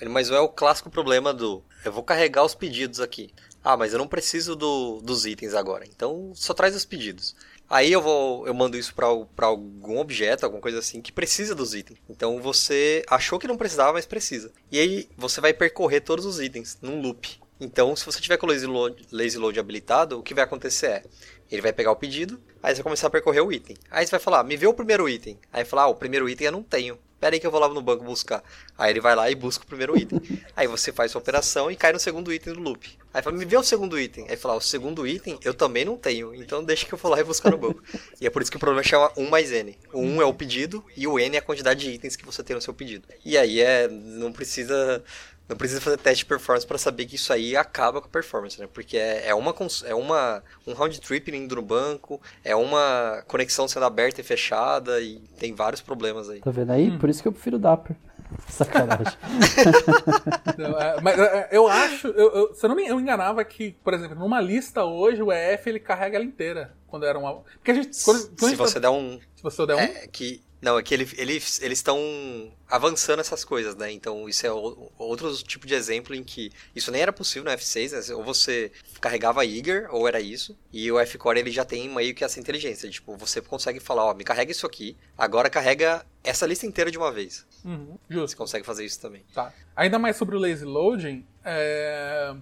N mais 1 é o clássico problema do eu vou carregar os pedidos aqui. Ah, mas eu não preciso do- dos itens agora, então só traz os pedidos. Aí eu vou, eu mando isso para algum objeto, alguma coisa assim que precisa dos itens. Então você achou que não precisava, mas precisa. E aí você vai percorrer todos os itens num loop. Então, se você tiver com o lazy load, lazy load habilitado, o que vai acontecer é, ele vai pegar o pedido, aí você vai começar a percorrer o item. Aí você vai falar, me vê o primeiro item. Aí fala, ah, o primeiro item eu não tenho. Pera aí que eu vou lá no banco buscar. Aí ele vai lá e busca o primeiro item. Aí você faz sua operação e cai no segundo item do loop. Aí fala, me vê o segundo item. Aí fala, o segundo item eu também não tenho. Então deixa que eu vou lá e buscar no banco. e é por isso que o problema chama 1 mais N. O 1 é o pedido e o N é a quantidade de itens que você tem no seu pedido. E aí é. Não precisa. Não precisa fazer teste de performance para saber que isso aí acaba com a performance, né? Porque é, é uma é uma um round trip indo no banco, é uma conexão sendo aberta e fechada e tem vários problemas aí. Tá vendo aí? Por isso que eu prefiro o Dapper. Sacanagem. Não, é, mas é, eu acho, eu, eu- se eu não me eu enganava que, por exemplo, numa lista hoje o EF ele carrega ela inteira. Quando era uma. Porque a gente. Quando, quando a Se gente você tá- der um se você der um. É que. Não, é que ele, ele- eles estão avançando essas coisas, né? Então, isso é o- outro tipo de exemplo em que isso nem era possível no F6, né? Ou você carregava Eager, ou era isso, e o F-Core ele já tem meio que essa inteligência. Tipo, você consegue falar, ó, me carrega isso aqui, agora carrega essa lista inteira de uma vez. Uhum, Você justo. consegue fazer isso também. Tá. Ainda mais sobre o lazy loading, é,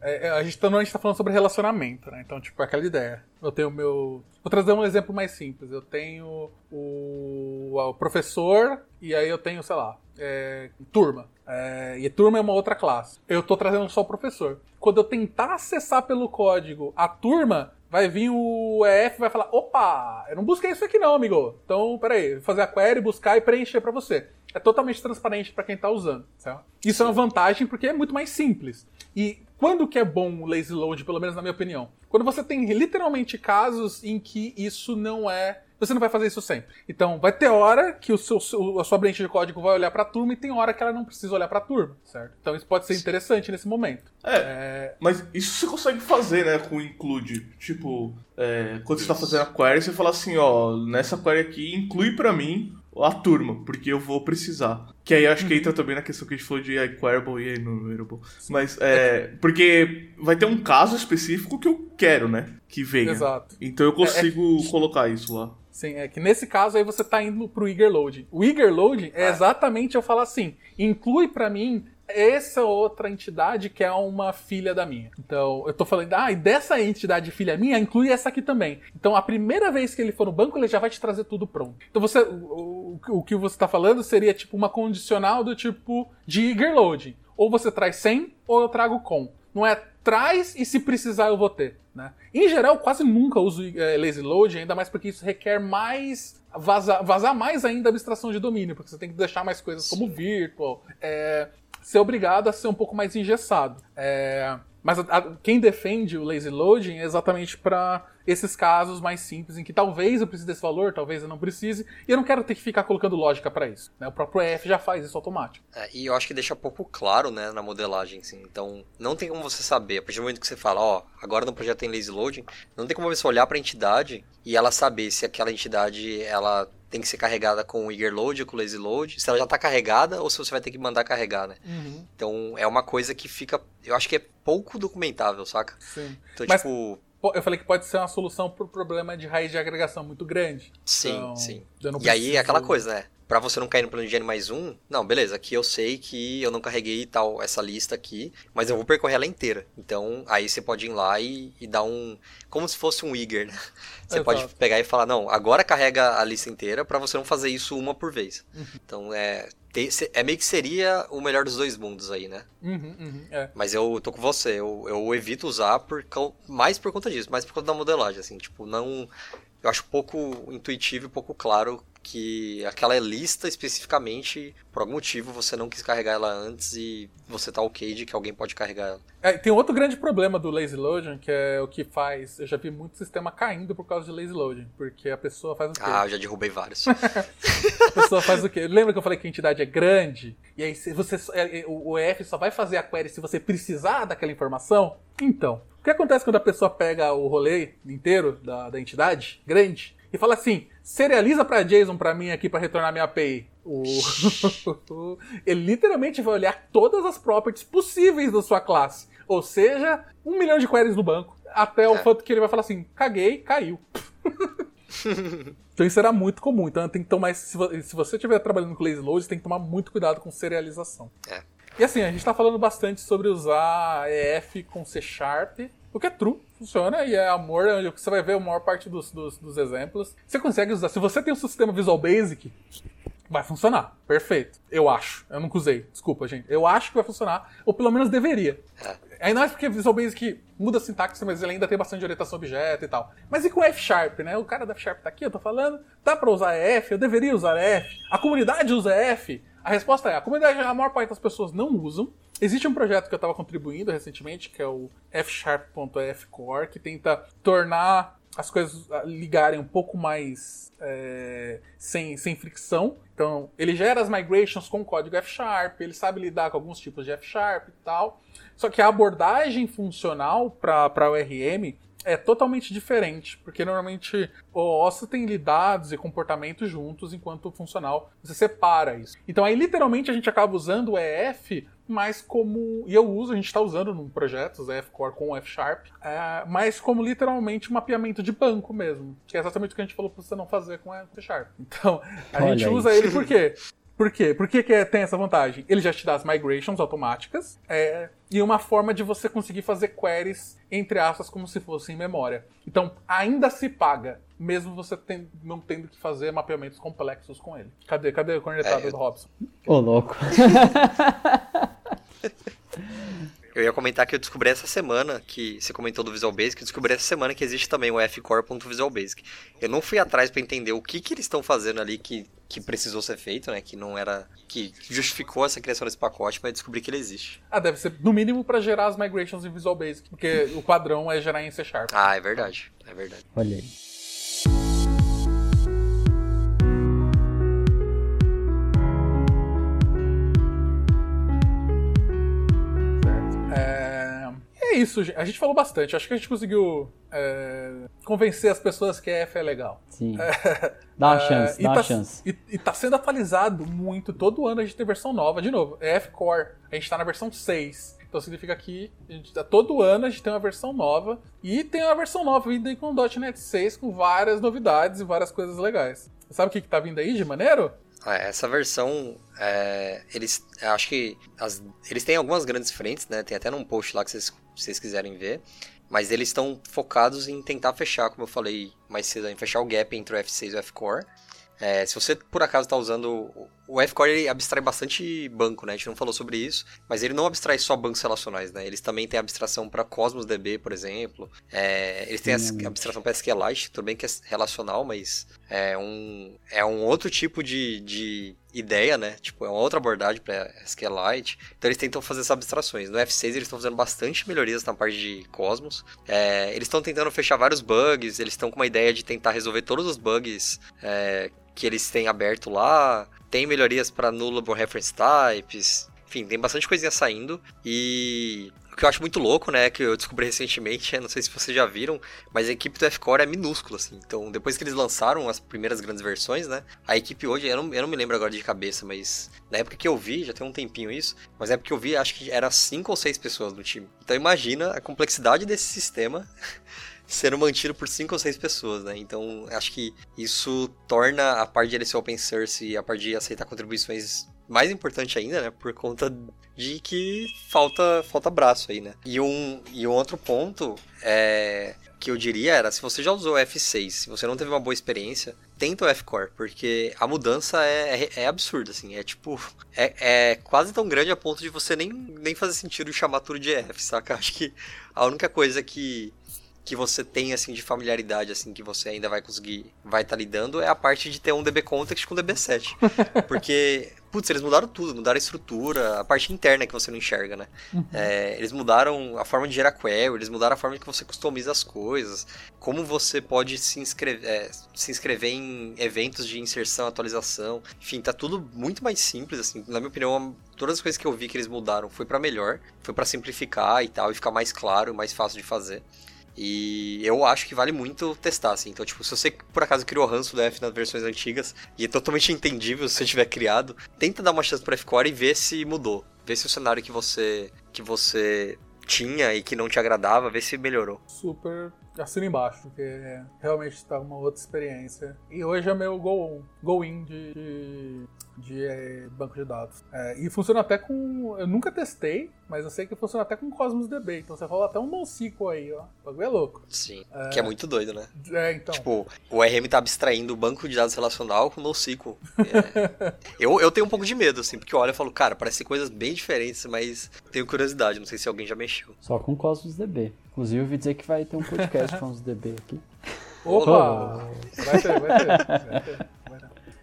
é, a gente tá, normalmente tá falando sobre relacionamento, né? Então, tipo, é aquela ideia. Eu tenho o meu. Vou trazer um exemplo mais simples. Eu tenho o, o professor e aí eu tenho, sei lá, é, turma. É, e turma é uma outra classe. Eu tô trazendo só o professor. Quando eu tentar acessar pelo código a turma, vai vir o EF e vai falar: opa, eu não busquei isso aqui não, amigo. Então, peraí, vou fazer a query, buscar e preencher pra você. É totalmente transparente pra quem tá usando, certo? Isso é uma vantagem porque é muito mais simples. E quando que é bom o lazy load, pelo menos na minha opinião? Quando você tem literalmente casos em que isso não é você não vai fazer isso sempre. Então, vai ter hora que o seu, a sua branch de código vai olhar para a turma e tem hora que ela não precisa olhar para a turma, certo? Então, isso pode ser interessante nesse momento. É, mas isso você consegue fazer, né, com o include. Tipo, é, quando você tá fazendo a query, você fala assim, ó, nessa query aqui, inclui pra mim a turma, porque eu vou precisar. Que aí eu acho que entra também na questão que a gente falou de iQueryable e enumerable. Mas, é, porque vai ter um caso específico que eu quero, né, que venha. Exato. Então eu consigo colocar isso lá. Sim, é que nesse caso aí você tá indo pro eager loading. O eager loading é exatamente eu falar assim, inclui pra mim essa outra entidade que é uma filha da minha. Então, eu tô falando, ah, e dessa entidade filha minha, inclui essa aqui também. Então, a primeira vez que ele for no banco, ele já vai te trazer tudo pronto. Então, você, o, o que você está falando seria tipo uma condicional do tipo de eager loading. Ou você traz sem, ou eu trago com. Não é traz e se precisar eu vou ter. Né? Em geral, eu quase nunca uso é, lazy loading, ainda mais porque isso requer mais. Vazar, vazar mais ainda a abstração de domínio, porque você tem que deixar mais coisas como virtual. É, ser obrigado a ser um pouco mais engessado. É, mas a, a, quem defende o lazy loading é exatamente para esses casos mais simples em que talvez eu precise desse valor, talvez eu não precise, e eu não quero ter que ficar colocando lógica para isso. Né? O próprio EF já faz isso automático. É, e eu acho que deixa pouco claro né, na modelagem. Assim. Então, não tem como você saber, a partir do momento que você fala, ó, agora no projeto tem lazy loading, não tem como você olhar para a entidade e ela saber se aquela entidade ela tem que ser carregada com o eager load ou com o lazy load, se ela já está carregada ou se você vai ter que mandar carregar, né? Uhum. Então é uma coisa que fica, eu acho que é pouco documentável, saca? Sim. Então, Mas... tipo, eu falei que pode ser uma solução para o problema de raiz de agregação muito grande. Sim, então, sim. E aí é aquela coisa, né? Para você não cair no plano de N mais um, não, beleza, aqui eu sei que eu não carreguei tal essa lista aqui, mas eu vou percorrer ela inteira. Então, aí você pode ir lá e, e dar um. Como se fosse um eager, né? Você Exato. pode pegar e falar, não, agora carrega a lista inteira para você não fazer isso uma por vez. Uhum. Então, é é meio que seria o melhor dos dois mundos aí, né? Uhum, uhum, é. Mas eu tô com você, eu, eu evito usar por, mais por conta disso, mais por conta da modelagem, assim, tipo, não... Eu acho pouco intuitivo e pouco claro que aquela lista especificamente, por algum motivo, você não quis carregar ela antes e você tá ok de que alguém pode carregar ela. É, tem outro grande problema do lazy loading, que é o que faz. Eu já vi muito sistema caindo por causa de lazy loading, porque a pessoa faz o quê? Ah, eu já derrubei vários. a pessoa faz o quê? Lembra que eu falei que a entidade é grande? E aí você, é, é, o EF só vai fazer a query se você precisar daquela informação? Então, o que acontece quando a pessoa pega o rolê inteiro da, da entidade grande e fala assim: serializa para JSON para mim aqui para retornar minha API. O... Ele literalmente vai olhar todas as properties possíveis da sua classe. Ou seja, um milhão de queries no banco. Até é. o fato que ele vai falar assim: caguei, caiu. então isso era muito comum. Então tem que tomar. Se você estiver trabalhando com lazy load, tem que tomar muito cuidado com serialização. É. E assim, a gente está falando bastante sobre usar EF com C Sharp, o que é true, funciona e é amor, é você vai ver a maior parte dos, dos, dos exemplos. Você consegue usar. Se você tem um sistema Visual Basic, vai funcionar. Perfeito. Eu acho. Eu nunca usei. Desculpa, gente. Eu acho que vai funcionar. Ou pelo menos deveria. É. É porque Visual Basic muda a sintaxe, mas ele ainda tem bastante orientação objeto e tal. Mas e com F Sharp, né? O cara da F Sharp tá aqui, eu tô falando. Dá pra usar F? Eu deveria usar F? A comunidade usa F? A resposta é: a comunidade, a maior parte das pessoas não usam. Existe um projeto que eu estava contribuindo recentemente, que é o fsharp.fcore, que tenta tornar as coisas ah, ligarem um pouco mais é, sem, sem fricção. Então, ele gera as migrations com código F-Sharp, ele sabe lidar com alguns tipos de F-Sharp e tal. Só que a abordagem funcional para o RM é totalmente diferente, porque normalmente o OSS tem dados e comportamentos juntos, enquanto o funcional você separa isso. Então aí literalmente a gente acaba usando o EF mais como. E eu uso, a gente está usando num projeto, o EF Core com o F Sharp, é, mais como literalmente mapeamento de banco mesmo. Que é exatamente o que a gente falou para você não fazer com o F Sharp. Então, a Olha gente usa ele por quê? Por quê? Por que, que é, tem essa vantagem? Ele já te dá as migrations automáticas é, e uma forma de você conseguir fazer queries, entre aspas, como se fosse em memória. Então, ainda se paga, mesmo você tem, não tendo que fazer mapeamentos complexos com ele. Cadê, cadê a cornetada é, do Robson? Ô, louco. Eu ia comentar que eu descobri essa semana, que você comentou do Visual Basic, eu descobri essa semana que existe também o fcore.visual basic. Eu não fui atrás para entender o que, que eles estão fazendo ali que, que precisou ser feito, né? Que não era. que justificou essa criação desse pacote, mas descobri que ele existe. Ah, deve ser no mínimo para gerar as migrations em Visual Basic, porque o padrão é gerar em C Sharp. Ah, é verdade. É verdade. Olha aí. Isso, a gente falou bastante. Acho que a gente conseguiu é, convencer as pessoas que a F é legal. Sim. É, dá uma chance, dá uma tá, chance. E, e tá sendo atualizado muito. Todo ano a gente tem versão nova. De novo, é F Core. A gente tá na versão 6. Então significa que a gente, tá, todo ano a gente tem uma versão nova. E tem uma versão nova vindo aí com o .NET 6 com várias novidades e várias coisas legais. Sabe o que, que tá vindo aí de maneiro? É, essa versão, é, eles, acho que as, eles têm algumas grandes frentes, né? Tem até num post lá que vocês, vocês quiserem ver. Mas eles estão focados em tentar fechar, como eu falei mais cedo, em fechar o gap entre o F6 e o F-Core. É, se você por acaso está usando o F-Core ele abstrai bastante banco, né? A gente não falou sobre isso, mas ele não abstrai só bancos relacionais, né? Eles também têm abstração para Cosmos DB, por exemplo. É, eles têm a abstração para SQLite, tudo bem que é relacional, mas é um, é um outro tipo de, de ideia, né? Tipo, é uma outra abordagem para SQLite. Então eles tentam fazer essas abstrações. No F6 eles estão fazendo bastante melhorias na parte de Cosmos. É, eles estão tentando fechar vários bugs, eles estão com uma ideia de tentar resolver todos os bugs é, que eles têm aberto lá. Tem melhorias para nullable reference types. Enfim, tem bastante coisinha saindo. E o que eu acho muito louco, né, que eu descobri recentemente, não sei se vocês já viram, mas a equipe do F-Core é minúscula, assim. Então, depois que eles lançaram as primeiras grandes versões, né, a equipe hoje, eu não, eu não me lembro agora de cabeça, mas na época que eu vi, já tem um tempinho isso, mas na época que eu vi, acho que era cinco ou seis pessoas no time. Então, imagina a complexidade desse sistema sendo mantido por cinco ou seis pessoas, né? Então, acho que isso torna a parte de ser open source e a parte de aceitar contribuições mais importante ainda, né? Por conta de que falta, falta braço aí, né? E um, e um outro ponto é que eu diria era, se você já usou o F6, se você não teve uma boa experiência, tenta o F-Core, porque a mudança é, é, é, absurda, assim, é tipo, é, é quase tão grande a ponto de você nem, nem fazer sentido chamar tudo de F, saca? Acho que a única coisa que que você tem assim de familiaridade assim que você ainda vai conseguir vai estar tá lidando é a parte de ter um DB context com DB7. Porque putz, eles mudaram tudo, mudaram a estrutura, a parte interna que você não enxerga, né? Uhum. É, eles mudaram a forma de gerar query, eles mudaram a forma que você customiza as coisas, como você pode se inscrever, é, se inscrever em eventos de inserção, atualização, enfim, tá tudo muito mais simples, assim, na minha opinião, todas as coisas que eu vi que eles mudaram foi para melhor, foi para simplificar e tal, e ficar mais claro, mais fácil de fazer. E eu acho que vale muito testar, assim. Então, tipo, se você por acaso criou ranço do F nas versões antigas, e é totalmente entendível se você tiver criado, tenta dar uma chance pro F-Core e ver se mudou. Ver se o cenário que você, que você tinha e que não te agradava, ver se melhorou. Super assino embaixo, porque realmente está uma outra experiência. E hoje é meu go-in go de, de de é, banco de dados. É, e funciona até com. Eu nunca testei, mas eu sei que funciona até com Cosmos DB. Então você rola até um NoSQL aí, ó. O bagulho é louco. Sim. É... Que é muito doido, né? É, então. Tipo, o RM tá abstraindo o banco de dados relacional com NoSQL. É... eu, eu tenho um pouco de medo, assim, porque eu olho e falo, cara, parece coisas bem diferentes, mas tenho curiosidade. Não sei se alguém já mexeu. Só com Cosmos DB. Inclusive, eu ouvi dizer que vai ter um podcast Cosmos DB aqui. Opa! Vai ter, vai ter. Vai ter.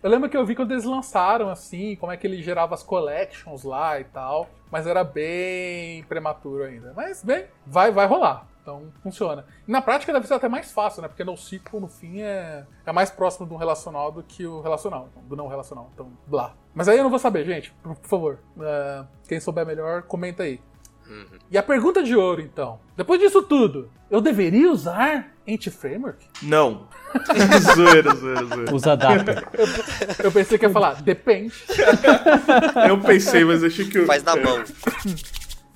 Eu lembro que eu vi quando eles lançaram, assim, como é que ele gerava as collections lá e tal. Mas era bem prematuro ainda. Mas, bem, vai, vai rolar. Então, funciona. E na prática deve ser até mais fácil, né? Porque NoSQL, no fim, é, é mais próximo do relacional do que o relacional. Então, do não relacional. Então, blá. Mas aí eu não vou saber, gente. Por, por favor. Uh, quem souber melhor, comenta aí. Uhum. E a pergunta de ouro, então. Depois disso tudo, eu deveria usar Anti-Framework? Não. zoeira, zoeira, zoeira. Usa data. Eu, eu, pensei que ia falar, depende. eu pensei, mas achei que... Eu... Faz na mão.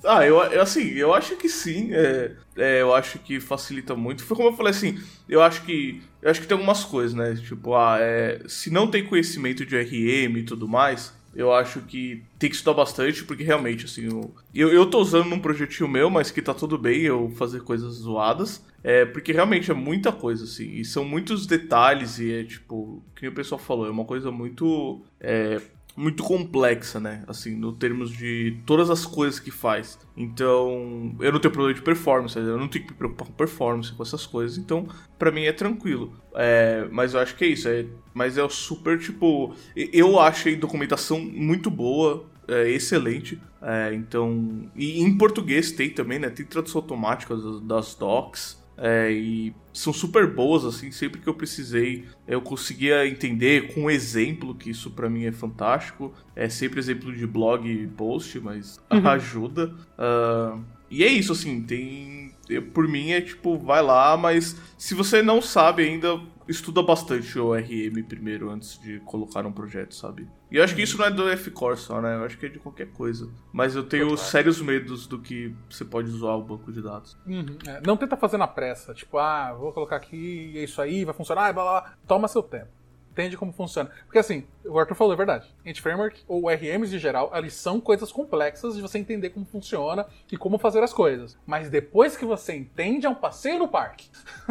Ah, eu, eu, assim, eu acho que sim. É, é, eu acho que facilita muito. Foi como eu falei assim, eu acho que. Eu acho que tem algumas coisas, né? Tipo, ah, é, se não tem conhecimento de RM e tudo mais, eu acho que tem que estudar bastante, porque realmente, assim, eu, eu, tô usando num projetinho meu, mas que tá tudo bem eu fazer coisas zoadas. É, porque realmente é muita coisa, assim, e são muitos detalhes, e é tipo, que o pessoal falou, é uma coisa muito. É, muito complexa, né? Assim, no termos de todas as coisas que faz. Então, eu não tenho problema de performance, eu não tenho que me preocupar com performance, com essas coisas. Então, para mim é tranquilo. É, mas eu acho que é isso. É, mas é super, tipo... Eu achei documentação muito boa, é, excelente. É, então... E em português tem também, né? Tem tradução automática das, das docs. É, e são super boas, assim, sempre que eu precisei eu conseguia entender com exemplo, que isso para mim é fantástico. É sempre exemplo de blog e post, mas uhum. ajuda. Uh, e é isso, assim, tem. Por mim é tipo, vai lá, mas se você não sabe ainda, estuda bastante o RM primeiro antes de colocar um projeto, sabe? E eu acho que isso não é do F-Core só, né? Eu acho que é de qualquer coisa. Mas eu tenho Total. sérios medos do que você pode usar o banco de dados. Uhum. É, não tenta fazer na pressa. Tipo, ah, vou colocar aqui, é isso aí, vai funcionar, blá blá. Toma seu tempo. Entende como funciona. Porque assim, o Arthur falou, é verdade. Anti-framework, ou RMs em geral, eles são coisas complexas de você entender como funciona e como fazer as coisas. Mas depois que você entende, é um passeio no parque.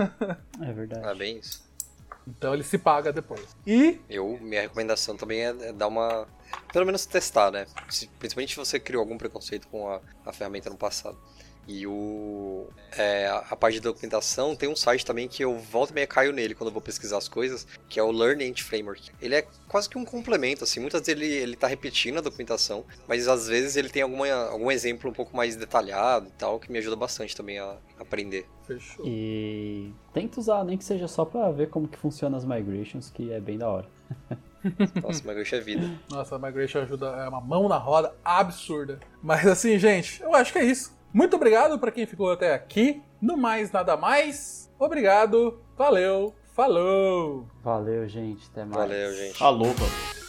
é verdade. Parabéns. Então ele se paga depois. E Eu, minha recomendação também é, é dar uma. Pelo menos testar, né? Se- principalmente se você criou algum preconceito com a, a ferramenta no passado. E o. é, a, parte de documentação tem um site também que eu volto e meia caio nele quando eu vou pesquisar as coisas, que é o Learn Ant Framework. Ele é quase que um complemento, assim. Muitas vezes ele, ele tá repetindo a documentação, mas às vezes ele tem alguma, algum exemplo um pouco mais detalhado e tal, que me ajuda bastante também a aprender. fechou. E tenta usar, nem que seja só pra ver como que funciona as migrations, que é bem da hora. Nossa, mas é vida. Nossa, a Migration ajuda, é uma mão na roda absurda. Mas assim, gente, eu acho que é isso. Muito obrigado pra quem ficou até aqui. No mais, nada mais. Obrigado, valeu, falou! Valeu, gente. Até mais. Valeu, gente. Alô, mano.